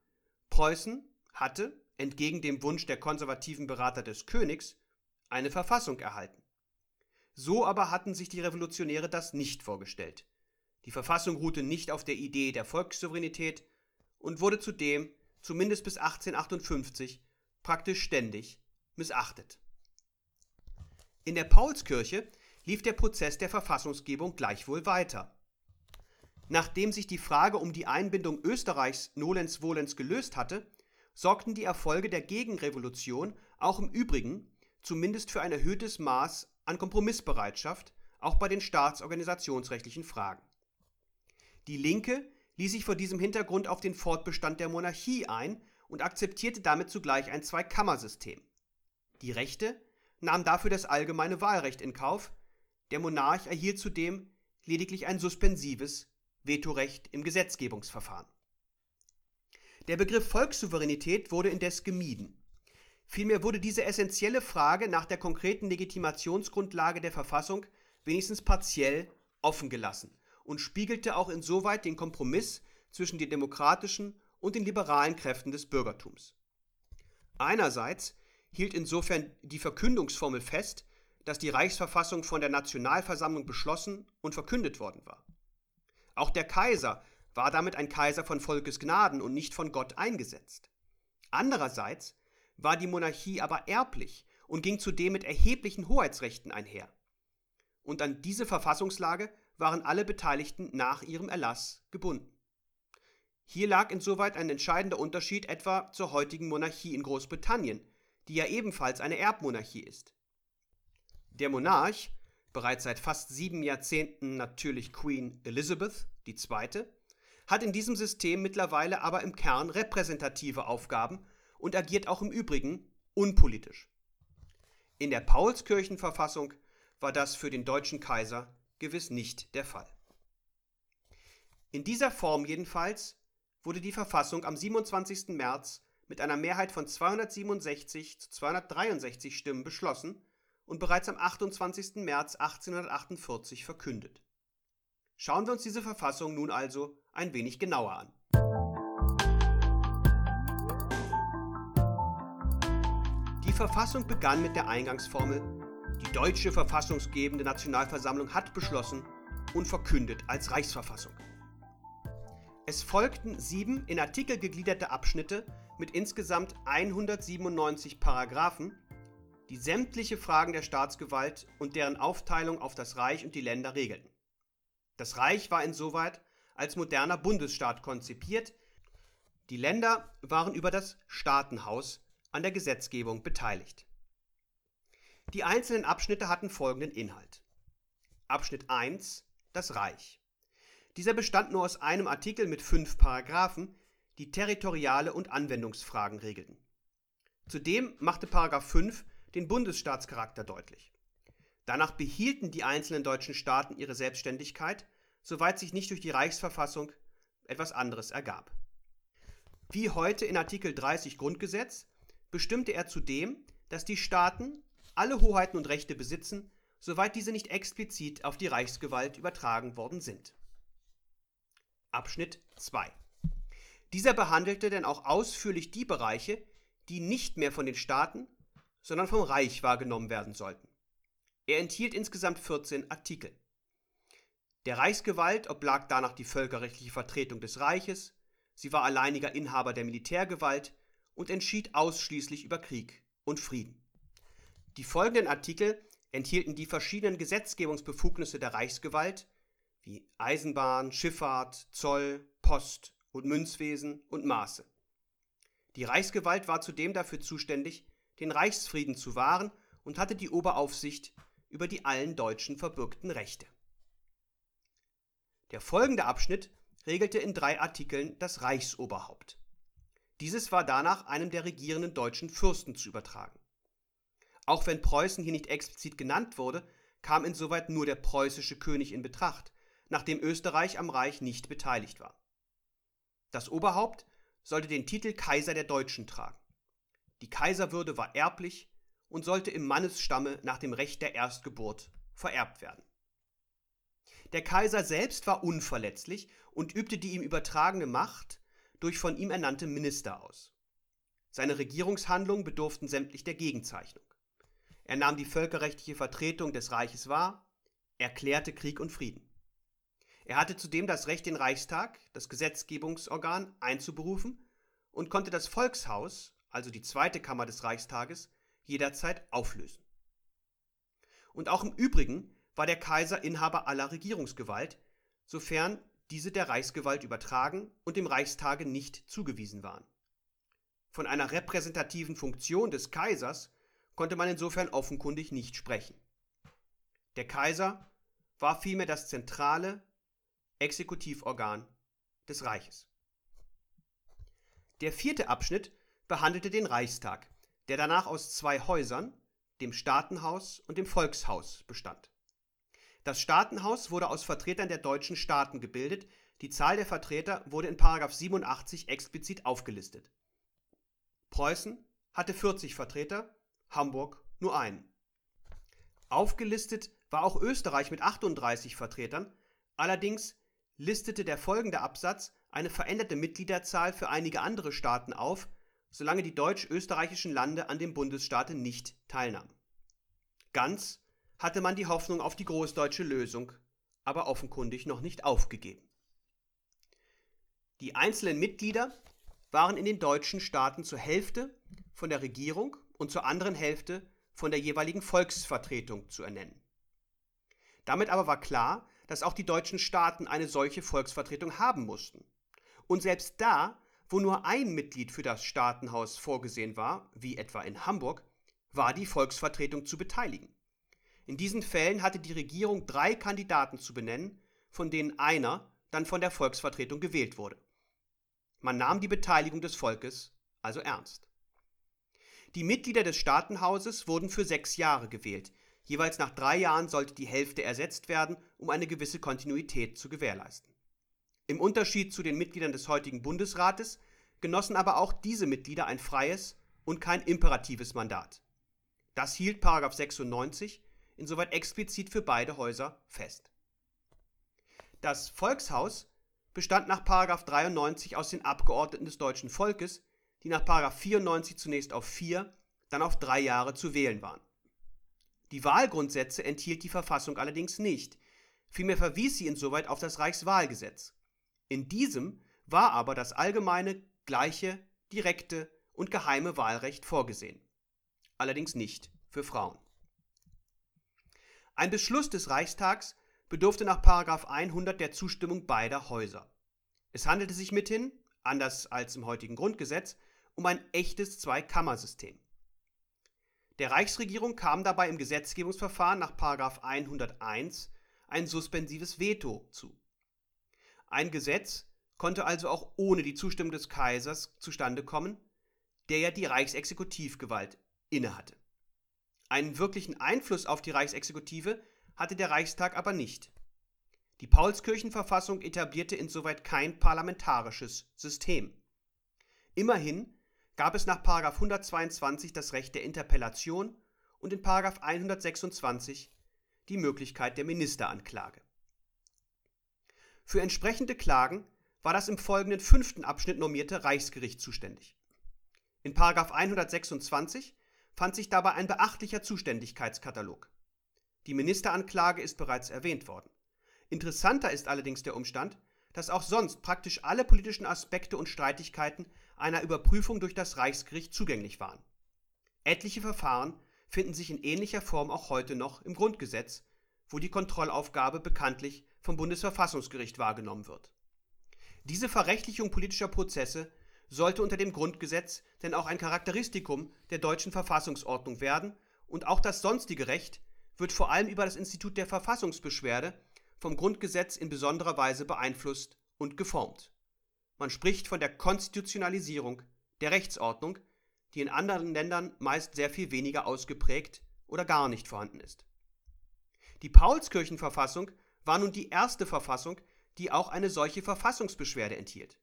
A: Preußen hatte, entgegen dem Wunsch der konservativen Berater des Königs, eine Verfassung erhalten. So aber hatten sich die Revolutionäre das nicht vorgestellt. Die Verfassung ruhte nicht auf der Idee der Volkssouveränität und wurde zudem, zumindest bis 1858, praktisch ständig missachtet. In der Paulskirche lief der Prozess der Verfassungsgebung gleichwohl weiter. Nachdem sich die Frage um die Einbindung Österreichs nolens volens gelöst hatte, sorgten die Erfolge der Gegenrevolution auch im Übrigen zumindest für ein erhöhtes Maß an Kompromissbereitschaft, auch bei den staatsorganisationsrechtlichen Fragen. Die Linke ließ sich vor diesem Hintergrund auf den Fortbestand der Monarchie ein und akzeptierte damit zugleich ein Zweikammersystem. Die Rechte nahm dafür das allgemeine Wahlrecht in Kauf, der Monarch erhielt zudem lediglich ein suspensives Vetorecht im Gesetzgebungsverfahren. Der Begriff Volkssouveränität wurde indes gemieden. Vielmehr wurde diese essentielle Frage nach der konkreten Legitimationsgrundlage der Verfassung wenigstens partiell offen gelassen und spiegelte auch insoweit den Kompromiss zwischen den demokratischen und den liberalen Kräften des Bürgertums. Einerseits hielt insofern die Verkündungsformel fest, dass die Reichsverfassung von der Nationalversammlung beschlossen und verkündet worden war. Auch der Kaiser war damit ein Kaiser von Volkes Gnaden und nicht von Gott eingesetzt. Andererseits war die Monarchie aber erblich und ging zudem mit erheblichen Hoheitsrechten einher. Und an diese Verfassungslage waren alle Beteiligten nach ihrem Erlass gebunden. Hier lag insoweit ein entscheidender Unterschied etwa zur heutigen Monarchie in Großbritannien, die ja ebenfalls eine Erbmonarchie ist. Der Monarch, bereits seit fast sieben Jahrzehnten natürlich Queen Elizabeth II., hat in diesem System mittlerweile aber im Kern repräsentative Aufgaben und agiert auch im Übrigen unpolitisch. In der Paulskirchenverfassung war das für den deutschen Kaiser gewiss nicht der Fall. In dieser Form jedenfalls wurde die Verfassung am 27. März mit einer Mehrheit von 267 zu 263 Stimmen beschlossen und bereits am 28. März 1848 verkündet. Schauen wir uns diese Verfassung nun also ein wenig genauer an. Die Verfassung begann mit der Eingangsformel Die deutsche verfassungsgebende Nationalversammlung hat beschlossen und verkündet als Reichsverfassung. Es folgten sieben in Artikel gegliederte Abschnitte mit insgesamt 197 Paragraphen, die sämtliche Fragen der Staatsgewalt und deren Aufteilung auf das Reich und die Länder regelten. Das Reich war insoweit als moderner Bundesstaat konzipiert, die Länder waren über das Staatenhaus an der Gesetzgebung beteiligt. Die einzelnen Abschnitte hatten folgenden Inhalt. Abschnitt 1 Das Reich. Dieser bestand nur aus einem Artikel mit fünf Paragraphen, die territoriale und Anwendungsfragen regelten. Zudem machte Paragraph 5 den Bundesstaatscharakter deutlich. Danach behielten die einzelnen deutschen Staaten ihre Selbstständigkeit, soweit sich nicht durch die Reichsverfassung etwas anderes ergab. Wie heute in Artikel 30 Grundgesetz bestimmte er zudem, dass die Staaten alle Hoheiten und Rechte besitzen, soweit diese nicht explizit auf die Reichsgewalt übertragen worden sind. Abschnitt 2 Dieser behandelte denn auch ausführlich die Bereiche, die nicht mehr von den Staaten, sondern vom Reich wahrgenommen werden sollten. Er enthielt insgesamt 14 Artikel. Der Reichsgewalt oblag danach die völkerrechtliche Vertretung des Reiches, sie war alleiniger Inhaber der Militärgewalt und entschied ausschließlich über Krieg und Frieden. Die folgenden Artikel enthielten die verschiedenen Gesetzgebungsbefugnisse der Reichsgewalt, wie Eisenbahn, Schifffahrt, Zoll, Post und Münzwesen und Maße. Die Reichsgewalt war zudem dafür zuständig, den Reichsfrieden zu wahren und hatte die Oberaufsicht über die allen Deutschen verbürgten Rechte. Der folgende Abschnitt regelte in drei Artikeln das Reichsoberhaupt. Dieses war danach einem der regierenden deutschen Fürsten zu übertragen. Auch wenn Preußen hier nicht explizit genannt wurde, kam insoweit nur der preußische König in Betracht, nachdem Österreich am Reich nicht beteiligt war. Das Oberhaupt sollte den Titel Kaiser der Deutschen tragen. Die Kaiserwürde war erblich und sollte im Mannesstamme nach dem Recht der Erstgeburt vererbt werden. Der Kaiser selbst war unverletzlich und übte die ihm übertragene Macht durch von ihm ernannte Minister aus. Seine Regierungshandlungen bedurften sämtlich der Gegenzeichnung. Er nahm die völkerrechtliche Vertretung des Reiches wahr, erklärte Krieg und Frieden. Er hatte zudem das Recht, den Reichstag, das Gesetzgebungsorgan, einzuberufen und konnte das Volkshaus also die zweite Kammer des Reichstages, jederzeit auflösen. Und auch im Übrigen war der Kaiser Inhaber aller Regierungsgewalt, sofern diese der Reichsgewalt übertragen und dem Reichstage nicht zugewiesen waren. Von einer repräsentativen Funktion des Kaisers konnte man insofern offenkundig nicht sprechen. Der Kaiser war vielmehr das zentrale Exekutivorgan des Reiches. Der vierte Abschnitt behandelte den Reichstag, der danach aus zwei Häusern, dem Staatenhaus und dem Volkshaus, bestand. Das Staatenhaus wurde aus Vertretern der deutschen Staaten gebildet, die Zahl der Vertreter wurde in 87 explizit aufgelistet. Preußen hatte 40 Vertreter, Hamburg nur einen. Aufgelistet war auch Österreich mit 38 Vertretern, allerdings listete der folgende Absatz eine veränderte Mitgliederzahl für einige andere Staaten auf, solange die deutsch-österreichischen Lande an dem Bundesstaate nicht teilnahmen. Ganz hatte man die Hoffnung auf die großdeutsche Lösung aber offenkundig noch nicht aufgegeben. Die einzelnen Mitglieder waren in den deutschen Staaten zur Hälfte von der Regierung und zur anderen Hälfte von der jeweiligen Volksvertretung zu ernennen. Damit aber war klar, dass auch die deutschen Staaten eine solche Volksvertretung haben mussten. Und selbst da wo nur ein Mitglied für das Staatenhaus vorgesehen war, wie etwa in Hamburg, war die Volksvertretung zu beteiligen. In diesen Fällen hatte die Regierung drei Kandidaten zu benennen, von denen einer dann von der Volksvertretung gewählt wurde. Man nahm die Beteiligung des Volkes also ernst. Die Mitglieder des Staatenhauses wurden für sechs Jahre gewählt. Jeweils nach drei Jahren sollte die Hälfte ersetzt werden, um eine gewisse Kontinuität zu gewährleisten. Im Unterschied zu den Mitgliedern des heutigen Bundesrates genossen aber auch diese Mitglieder ein freies und kein imperatives Mandat. Das hielt 96 insoweit explizit für beide Häuser fest. Das Volkshaus bestand nach 93 aus den Abgeordneten des deutschen Volkes, die nach 94 zunächst auf vier, dann auf drei Jahre zu wählen waren. Die Wahlgrundsätze enthielt die Verfassung allerdings nicht, vielmehr verwies sie insoweit auf das Reichswahlgesetz. In diesem war aber das allgemeine, gleiche, direkte und geheime Wahlrecht vorgesehen. Allerdings nicht für Frauen. Ein Beschluss des Reichstags bedurfte nach 100 der Zustimmung beider Häuser. Es handelte sich mithin, anders als im heutigen Grundgesetz, um ein echtes Zweikammersystem. Der Reichsregierung kam dabei im Gesetzgebungsverfahren nach 101 ein suspensives Veto zu. Ein Gesetz konnte also auch ohne die Zustimmung des Kaisers zustande kommen, der ja die Reichsexekutivgewalt innehatte. Einen wirklichen Einfluss auf die Reichsexekutive hatte der Reichstag aber nicht. Die Paulskirchenverfassung etablierte insoweit kein parlamentarisches System. Immerhin gab es nach 122 das Recht der Interpellation und in 126 die Möglichkeit der Ministeranklage. Für entsprechende Klagen war das im folgenden fünften Abschnitt normierte Reichsgericht zuständig. In 126 fand sich dabei ein beachtlicher Zuständigkeitskatalog. Die Ministeranklage ist bereits erwähnt worden. Interessanter ist allerdings der Umstand, dass auch sonst praktisch alle politischen Aspekte und Streitigkeiten einer Überprüfung durch das Reichsgericht zugänglich waren. Etliche Verfahren finden sich in ähnlicher Form auch heute noch im Grundgesetz, wo die Kontrollaufgabe bekanntlich vom Bundesverfassungsgericht wahrgenommen wird. Diese Verrechtlichung politischer Prozesse sollte unter dem Grundgesetz denn auch ein Charakteristikum der deutschen Verfassungsordnung werden und auch das sonstige Recht wird vor allem über das Institut der Verfassungsbeschwerde vom Grundgesetz in besonderer Weise beeinflusst und geformt. Man spricht von der Konstitutionalisierung der Rechtsordnung, die in anderen Ländern meist sehr viel weniger ausgeprägt oder gar nicht vorhanden ist. Die Paulskirchenverfassung war nun die erste Verfassung, die auch eine solche Verfassungsbeschwerde enthielt.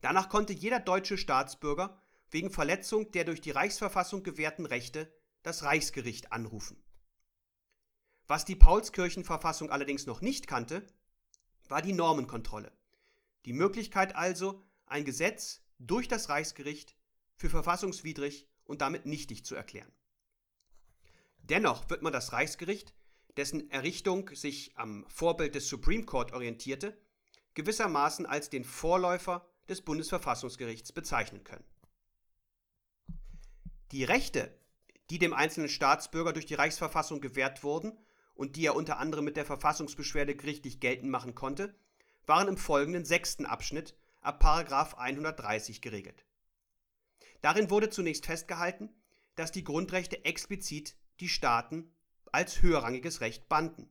A: Danach konnte jeder deutsche Staatsbürger wegen Verletzung der durch die Reichsverfassung gewährten Rechte das Reichsgericht anrufen. Was die Paulskirchenverfassung allerdings noch nicht kannte, war die Normenkontrolle. Die Möglichkeit also, ein Gesetz durch das Reichsgericht für verfassungswidrig und damit nichtig zu erklären. Dennoch wird man das Reichsgericht, dessen Errichtung sich am Vorbild des Supreme Court orientierte, gewissermaßen als den Vorläufer des Bundesverfassungsgerichts bezeichnen können. Die Rechte, die dem einzelnen Staatsbürger durch die Reichsverfassung gewährt wurden und die er unter anderem mit der Verfassungsbeschwerde gerichtlich geltend machen konnte, waren im folgenden sechsten Abschnitt ab 130 geregelt. Darin wurde zunächst festgehalten, dass die Grundrechte explizit die Staaten als höherrangiges Recht banden.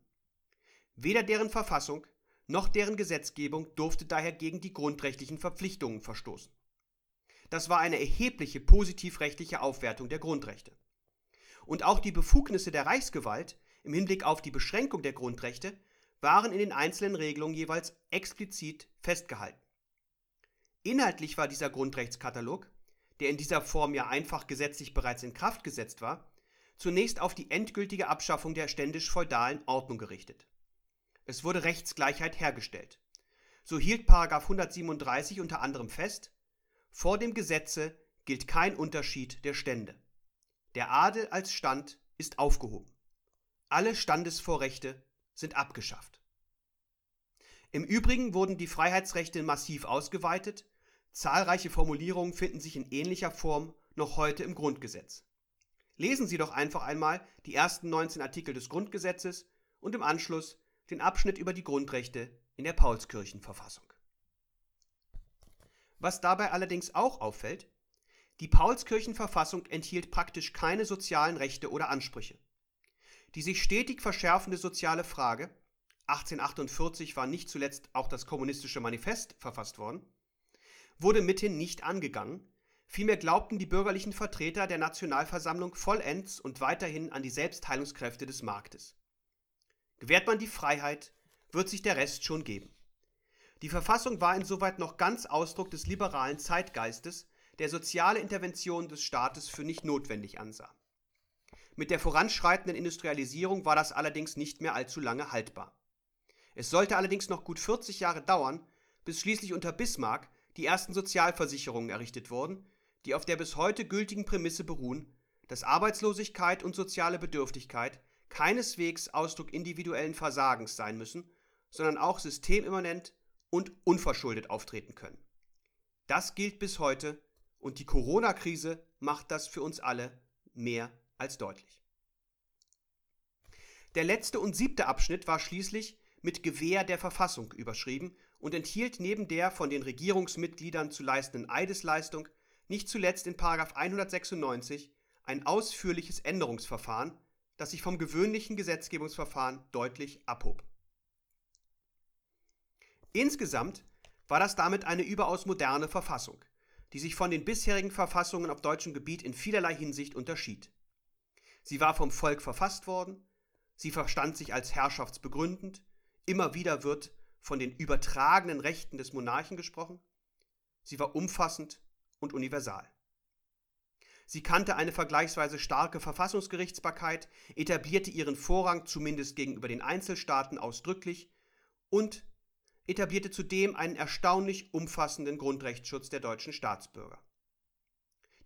A: Weder deren Verfassung noch deren Gesetzgebung durfte daher gegen die grundrechtlichen Verpflichtungen verstoßen. Das war eine erhebliche positivrechtliche Aufwertung der Grundrechte. Und auch die Befugnisse der Reichsgewalt im Hinblick auf die Beschränkung der Grundrechte waren in den einzelnen Regelungen jeweils explizit festgehalten. Inhaltlich war dieser Grundrechtskatalog, der in dieser Form ja einfach gesetzlich bereits in Kraft gesetzt war, zunächst auf die endgültige Abschaffung der ständisch-feudalen Ordnung gerichtet. Es wurde Rechtsgleichheit hergestellt. So hielt 137 unter anderem fest, vor dem Gesetze gilt kein Unterschied der Stände. Der Adel als Stand ist aufgehoben. Alle Standesvorrechte sind abgeschafft. Im Übrigen wurden die Freiheitsrechte massiv ausgeweitet, zahlreiche Formulierungen finden sich in ähnlicher Form noch heute im Grundgesetz. Lesen Sie doch einfach einmal die ersten 19 Artikel des Grundgesetzes und im Anschluss den Abschnitt über die Grundrechte in der Paulskirchenverfassung. Was dabei allerdings auch auffällt, die Paulskirchenverfassung enthielt praktisch keine sozialen Rechte oder Ansprüche. Die sich stetig verschärfende soziale Frage, 1848 war nicht zuletzt auch das kommunistische Manifest verfasst worden, wurde mithin nicht angegangen, Vielmehr glaubten die bürgerlichen Vertreter der Nationalversammlung vollends und weiterhin an die Selbstheilungskräfte des Marktes. Gewährt man die Freiheit, wird sich der Rest schon geben. Die Verfassung war insoweit noch ganz Ausdruck des liberalen Zeitgeistes, der soziale Interventionen des Staates für nicht notwendig ansah. Mit der voranschreitenden Industrialisierung war das allerdings nicht mehr allzu lange haltbar. Es sollte allerdings noch gut 40 Jahre dauern, bis schließlich unter Bismarck die ersten Sozialversicherungen errichtet wurden, die auf der bis heute gültigen Prämisse beruhen, dass Arbeitslosigkeit und soziale Bedürftigkeit keineswegs Ausdruck individuellen Versagens sein müssen, sondern auch systemimmanent und unverschuldet auftreten können. Das gilt bis heute und die Corona-Krise macht das für uns alle mehr als deutlich. Der letzte und siebte Abschnitt war schließlich mit Gewähr der Verfassung überschrieben und enthielt neben der von den Regierungsmitgliedern zu leistenden Eidesleistung nicht zuletzt in 196 ein ausführliches Änderungsverfahren, das sich vom gewöhnlichen Gesetzgebungsverfahren deutlich abhob. Insgesamt war das damit eine überaus moderne Verfassung, die sich von den bisherigen Verfassungen auf deutschem Gebiet in vielerlei Hinsicht unterschied. Sie war vom Volk verfasst worden, sie verstand sich als herrschaftsbegründend, immer wieder wird von den übertragenen Rechten des Monarchen gesprochen, sie war umfassend und universal. Sie kannte eine vergleichsweise starke Verfassungsgerichtsbarkeit, etablierte ihren Vorrang zumindest gegenüber den Einzelstaaten ausdrücklich und etablierte zudem einen erstaunlich umfassenden Grundrechtsschutz der deutschen Staatsbürger.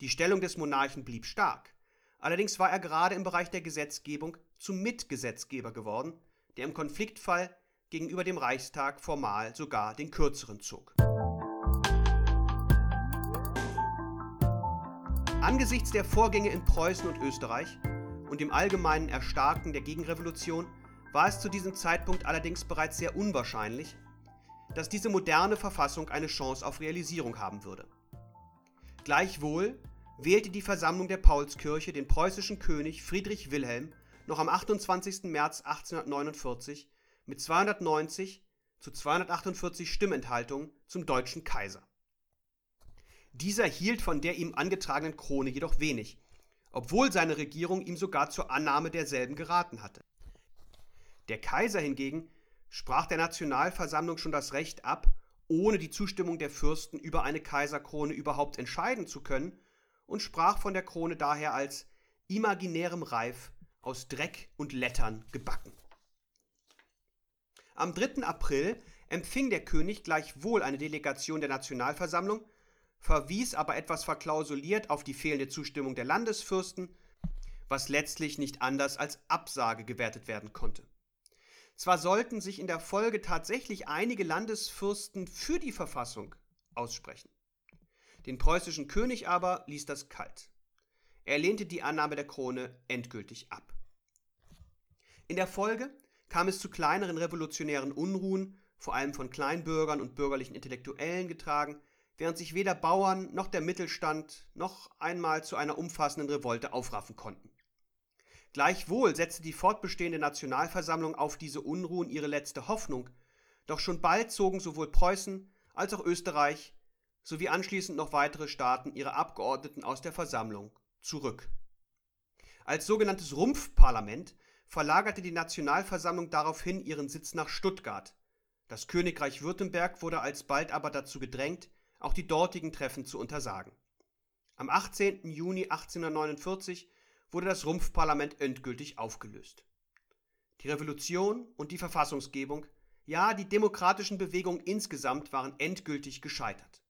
A: Die Stellung des Monarchen blieb stark, allerdings war er gerade im Bereich der Gesetzgebung zum Mitgesetzgeber geworden, der im Konfliktfall gegenüber dem Reichstag formal sogar den kürzeren zog. Angesichts der Vorgänge in Preußen und Österreich und dem allgemeinen Erstarken der Gegenrevolution war es zu diesem Zeitpunkt allerdings bereits sehr unwahrscheinlich, dass diese moderne Verfassung eine Chance auf Realisierung haben würde. Gleichwohl wählte die Versammlung der Paulskirche den preußischen König Friedrich Wilhelm noch am 28. März 1849 mit 290 zu 248 Stimmenthaltungen zum deutschen Kaiser. Dieser hielt von der ihm angetragenen Krone jedoch wenig, obwohl seine Regierung ihm sogar zur Annahme derselben geraten hatte. Der Kaiser hingegen sprach der Nationalversammlung schon das Recht ab, ohne die Zustimmung der Fürsten über eine Kaiserkrone überhaupt entscheiden zu können, und sprach von der Krone daher als imaginärem Reif aus Dreck und Lettern gebacken. Am 3. April empfing der König gleichwohl eine Delegation der Nationalversammlung, verwies aber etwas verklausuliert auf die fehlende Zustimmung der Landesfürsten, was letztlich nicht anders als Absage gewertet werden konnte. Zwar sollten sich in der Folge tatsächlich einige Landesfürsten für die Verfassung aussprechen. Den preußischen König aber ließ das kalt. Er lehnte die Annahme der Krone endgültig ab. In der Folge kam es zu kleineren revolutionären Unruhen, vor allem von Kleinbürgern und bürgerlichen Intellektuellen getragen, während sich weder Bauern noch der Mittelstand noch einmal zu einer umfassenden Revolte aufraffen konnten. Gleichwohl setzte die fortbestehende Nationalversammlung auf diese Unruhen ihre letzte Hoffnung, doch schon bald zogen sowohl Preußen als auch Österreich sowie anschließend noch weitere Staaten ihre Abgeordneten aus der Versammlung zurück. Als sogenanntes Rumpfparlament verlagerte die Nationalversammlung daraufhin ihren Sitz nach Stuttgart. Das Königreich Württemberg wurde alsbald aber dazu gedrängt, auch die dortigen Treffen zu untersagen. Am 18. Juni 1849 wurde das Rumpfparlament endgültig aufgelöst. Die Revolution und die Verfassungsgebung, ja die demokratischen Bewegungen insgesamt waren endgültig gescheitert.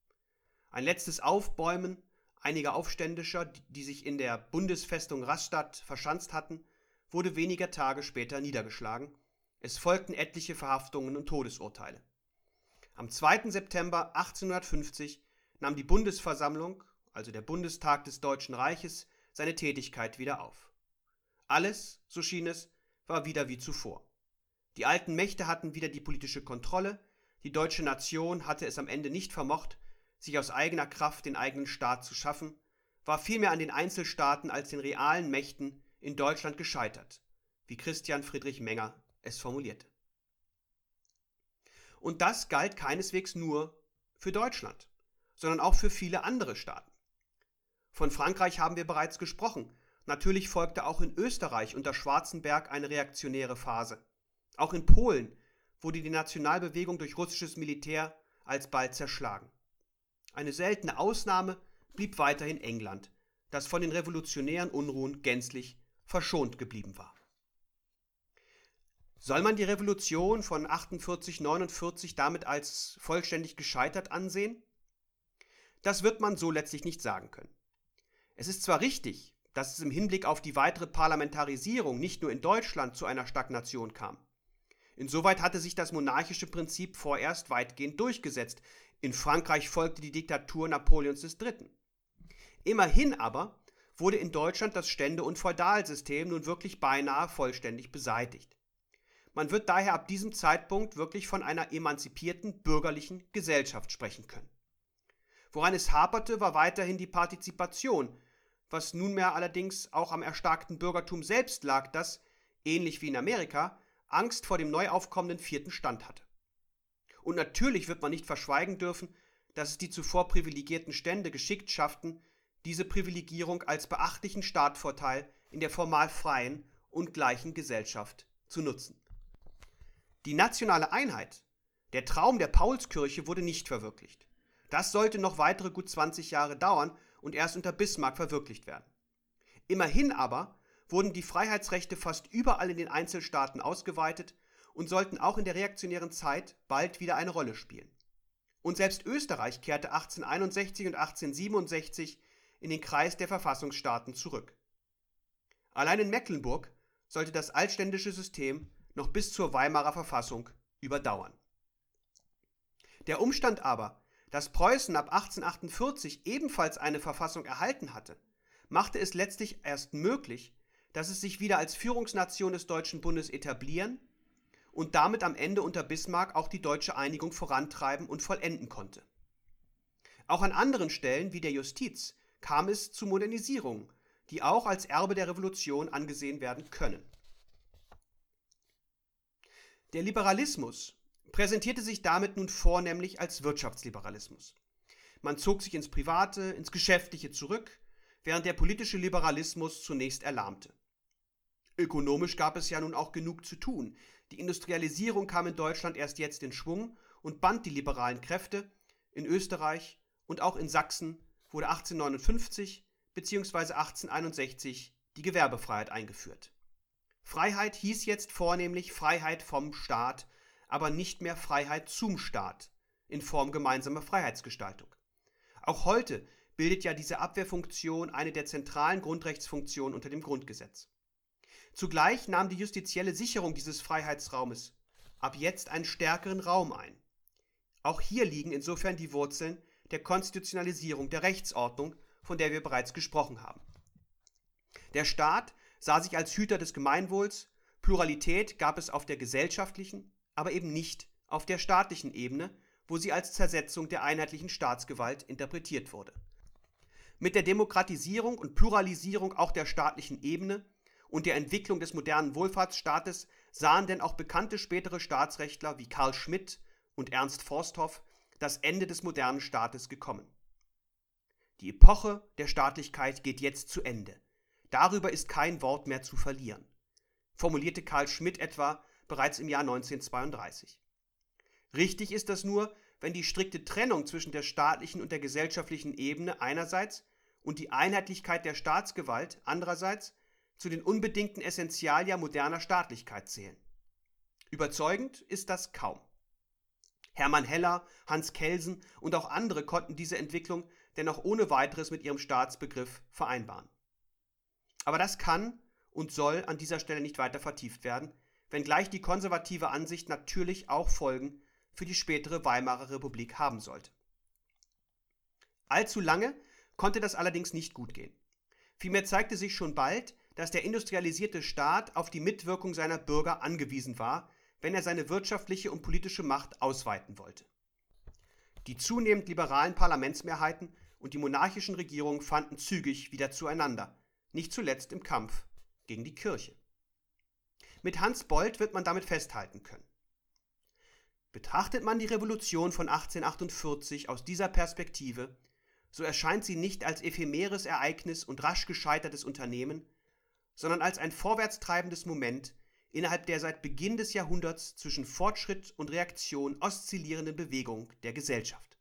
A: Ein letztes Aufbäumen einiger Aufständischer, die sich in der Bundesfestung Rastatt verschanzt hatten, wurde weniger Tage später niedergeschlagen. Es folgten etliche Verhaftungen und Todesurteile. Am 2. September 1850 nahm die Bundesversammlung, also der Bundestag des Deutschen Reiches, seine Tätigkeit wieder auf. Alles, so schien es, war wieder wie zuvor. Die alten Mächte hatten wieder die politische Kontrolle, die deutsche Nation hatte es am Ende nicht vermocht, sich aus eigener Kraft den eigenen Staat zu schaffen, war vielmehr an den Einzelstaaten als den realen Mächten in Deutschland gescheitert, wie Christian Friedrich Menger es formulierte. Und das galt keineswegs nur für Deutschland, sondern auch für viele andere Staaten. Von Frankreich haben wir bereits gesprochen. Natürlich folgte auch in Österreich unter Schwarzenberg eine reaktionäre Phase. Auch in Polen wurde die Nationalbewegung durch russisches Militär alsbald zerschlagen. Eine seltene Ausnahme blieb weiterhin England, das von den revolutionären Unruhen gänzlich verschont geblieben war. Soll man die Revolution von 48-49 damit als vollständig gescheitert ansehen? Das wird man so letztlich nicht sagen können. Es ist zwar richtig, dass es im Hinblick auf die weitere Parlamentarisierung nicht nur in Deutschland zu einer Stagnation kam. Insoweit hatte sich das monarchische Prinzip vorerst weitgehend durchgesetzt. In Frankreich folgte die Diktatur Napoleons III. Immerhin aber wurde in Deutschland das Stände- und Feudalsystem nun wirklich beinahe vollständig beseitigt. Man wird daher ab diesem Zeitpunkt wirklich von einer emanzipierten bürgerlichen Gesellschaft sprechen können. Woran es haperte, war weiterhin die Partizipation, was nunmehr allerdings auch am erstarkten Bürgertum selbst lag, das, ähnlich wie in Amerika, Angst vor dem neu aufkommenden vierten Stand hatte. Und natürlich wird man nicht verschweigen dürfen, dass es die zuvor privilegierten Stände geschickt schafften, diese Privilegierung als beachtlichen Startvorteil in der formal freien und gleichen Gesellschaft zu nutzen. Die nationale Einheit, der Traum der Paulskirche wurde nicht verwirklicht. Das sollte noch weitere gut 20 Jahre dauern und erst unter Bismarck verwirklicht werden. Immerhin aber wurden die Freiheitsrechte fast überall in den Einzelstaaten ausgeweitet und sollten auch in der reaktionären Zeit bald wieder eine Rolle spielen. Und selbst Österreich kehrte 1861 und 1867 in den Kreis der Verfassungsstaaten zurück. Allein in Mecklenburg sollte das altständische System noch bis zur Weimarer Verfassung überdauern. Der Umstand aber, dass Preußen ab 1848 ebenfalls eine Verfassung erhalten hatte, machte es letztlich erst möglich, dass es sich wieder als Führungsnation des Deutschen Bundes etablieren und damit am Ende unter Bismarck auch die deutsche Einigung vorantreiben und vollenden konnte. Auch an anderen Stellen wie der Justiz kam es zu Modernisierungen, die auch als Erbe der Revolution angesehen werden können. Der Liberalismus präsentierte sich damit nun vornehmlich als Wirtschaftsliberalismus. Man zog sich ins Private, ins Geschäftliche zurück, während der politische Liberalismus zunächst erlahmte. Ökonomisch gab es ja nun auch genug zu tun. Die Industrialisierung kam in Deutschland erst jetzt in Schwung und band die liberalen Kräfte. In Österreich und auch in Sachsen wurde 1859 bzw. 1861 die Gewerbefreiheit eingeführt. Freiheit hieß jetzt vornehmlich Freiheit vom Staat aber nicht mehr Freiheit zum Staat in Form gemeinsamer Freiheitsgestaltung. Auch heute bildet ja diese Abwehrfunktion eine der zentralen Grundrechtsfunktionen unter dem Grundgesetz. Zugleich nahm die justizielle Sicherung dieses Freiheitsraumes ab jetzt einen stärkeren Raum ein. Auch hier liegen insofern die Wurzeln der Konstitutionalisierung der Rechtsordnung, von der wir bereits gesprochen haben. Der Staat sah sich als Hüter des Gemeinwohls, Pluralität gab es auf der gesellschaftlichen, aber eben nicht auf der staatlichen Ebene, wo sie als Zersetzung der einheitlichen Staatsgewalt interpretiert wurde. Mit der Demokratisierung und Pluralisierung auch der staatlichen Ebene und der Entwicklung des modernen Wohlfahrtsstaates sahen denn auch bekannte spätere Staatsrechtler wie Karl Schmidt und Ernst Forsthoff das Ende des modernen Staates gekommen. Die Epoche der Staatlichkeit geht jetzt zu Ende. Darüber ist kein Wort mehr zu verlieren, formulierte Karl Schmidt etwa bereits im Jahr 1932. Richtig ist das nur, wenn die strikte Trennung zwischen der staatlichen und der gesellschaftlichen Ebene einerseits und die Einheitlichkeit der Staatsgewalt andererseits zu den unbedingten Essentialia moderner Staatlichkeit zählen. Überzeugend ist das kaum. Hermann Heller, Hans Kelsen und auch andere konnten diese Entwicklung dennoch ohne weiteres mit ihrem Staatsbegriff vereinbaren. Aber das kann und soll an dieser Stelle nicht weiter vertieft werden, wenngleich die konservative Ansicht natürlich auch Folgen für die spätere Weimarer Republik haben sollte. Allzu lange konnte das allerdings nicht gut gehen. Vielmehr zeigte sich schon bald, dass der industrialisierte Staat auf die Mitwirkung seiner Bürger angewiesen war, wenn er seine wirtschaftliche und politische Macht ausweiten wollte. Die zunehmend liberalen Parlamentsmehrheiten und die monarchischen Regierungen fanden zügig wieder zueinander, nicht zuletzt im Kampf gegen die Kirche. Mit Hans Bold wird man damit festhalten können. Betrachtet man die Revolution von 1848 aus dieser Perspektive, so erscheint sie nicht als ephemeres Ereignis und rasch gescheitertes Unternehmen, sondern als ein vorwärtstreibendes Moment innerhalb der seit Beginn des Jahrhunderts zwischen Fortschritt und Reaktion oszillierenden Bewegung der Gesellschaft.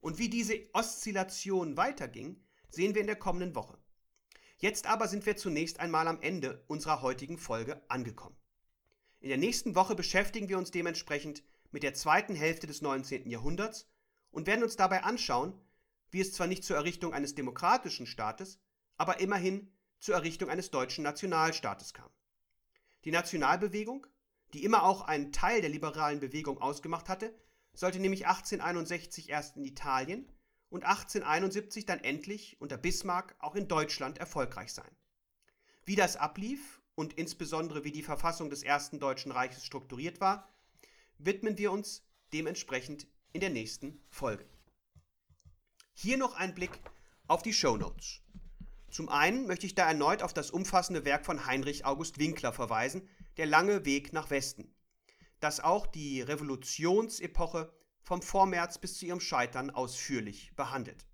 A: Und wie diese Oszillation weiterging, sehen wir in der kommenden Woche. Jetzt aber sind wir zunächst einmal am Ende unserer heutigen Folge angekommen. In der nächsten Woche beschäftigen wir uns dementsprechend mit der zweiten Hälfte des 19. Jahrhunderts und werden uns dabei anschauen, wie es zwar nicht zur Errichtung eines demokratischen Staates, aber immerhin zur Errichtung eines deutschen Nationalstaates kam. Die Nationalbewegung, die immer auch einen Teil der liberalen Bewegung ausgemacht hatte, sollte nämlich 1861 erst in Italien und 1871 dann endlich unter Bismarck auch in Deutschland erfolgreich sein. Wie das ablief und insbesondere wie die Verfassung des ersten Deutschen Reiches strukturiert war, widmen wir uns dementsprechend in der nächsten Folge. Hier noch ein Blick auf die Show Notes. Zum einen möchte ich da erneut auf das umfassende Werk von Heinrich August Winkler verweisen, Der lange Weg nach Westen, das auch die Revolutionsepoche vom Vormärz bis zu ihrem Scheitern ausführlich behandelt.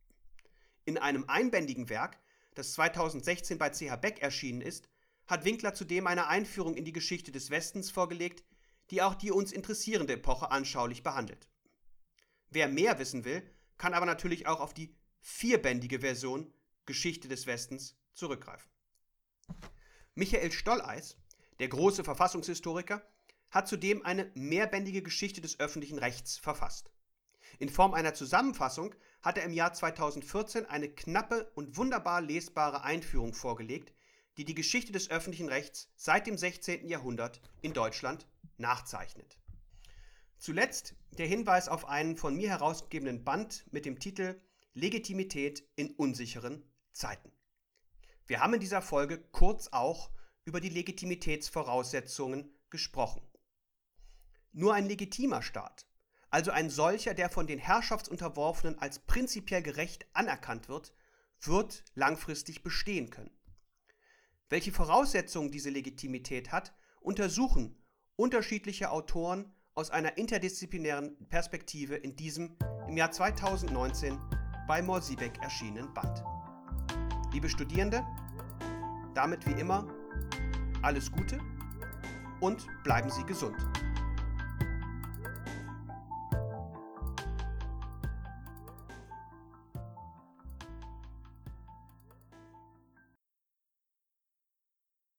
A: In einem einbändigen Werk, das 2016 bei CH Beck erschienen ist, hat Winkler zudem eine Einführung in die Geschichte des Westens vorgelegt, die auch die uns interessierende Epoche anschaulich behandelt. Wer mehr wissen will, kann aber natürlich auch auf die vierbändige Version Geschichte des Westens zurückgreifen. Michael Stolleis, der große Verfassungshistoriker, hat zudem eine mehrbändige Geschichte des öffentlichen Rechts verfasst. In Form einer Zusammenfassung hat er im Jahr 2014 eine knappe und wunderbar lesbare Einführung vorgelegt, die die Geschichte des öffentlichen Rechts seit dem 16. Jahrhundert in Deutschland nachzeichnet. Zuletzt der Hinweis auf einen von mir herausgegebenen Band mit dem Titel Legitimität in unsicheren Zeiten. Wir haben in dieser Folge kurz auch über die Legitimitätsvoraussetzungen gesprochen. Nur ein legitimer Staat, also ein solcher, der von den Herrschaftsunterworfenen als prinzipiell gerecht anerkannt wird, wird langfristig bestehen können. Welche Voraussetzungen diese Legitimität hat, untersuchen unterschiedliche Autoren aus einer interdisziplinären Perspektive in diesem im Jahr 2019 bei Morsiebeck erschienenen Band. Liebe Studierende, damit wie immer alles Gute und bleiben Sie gesund.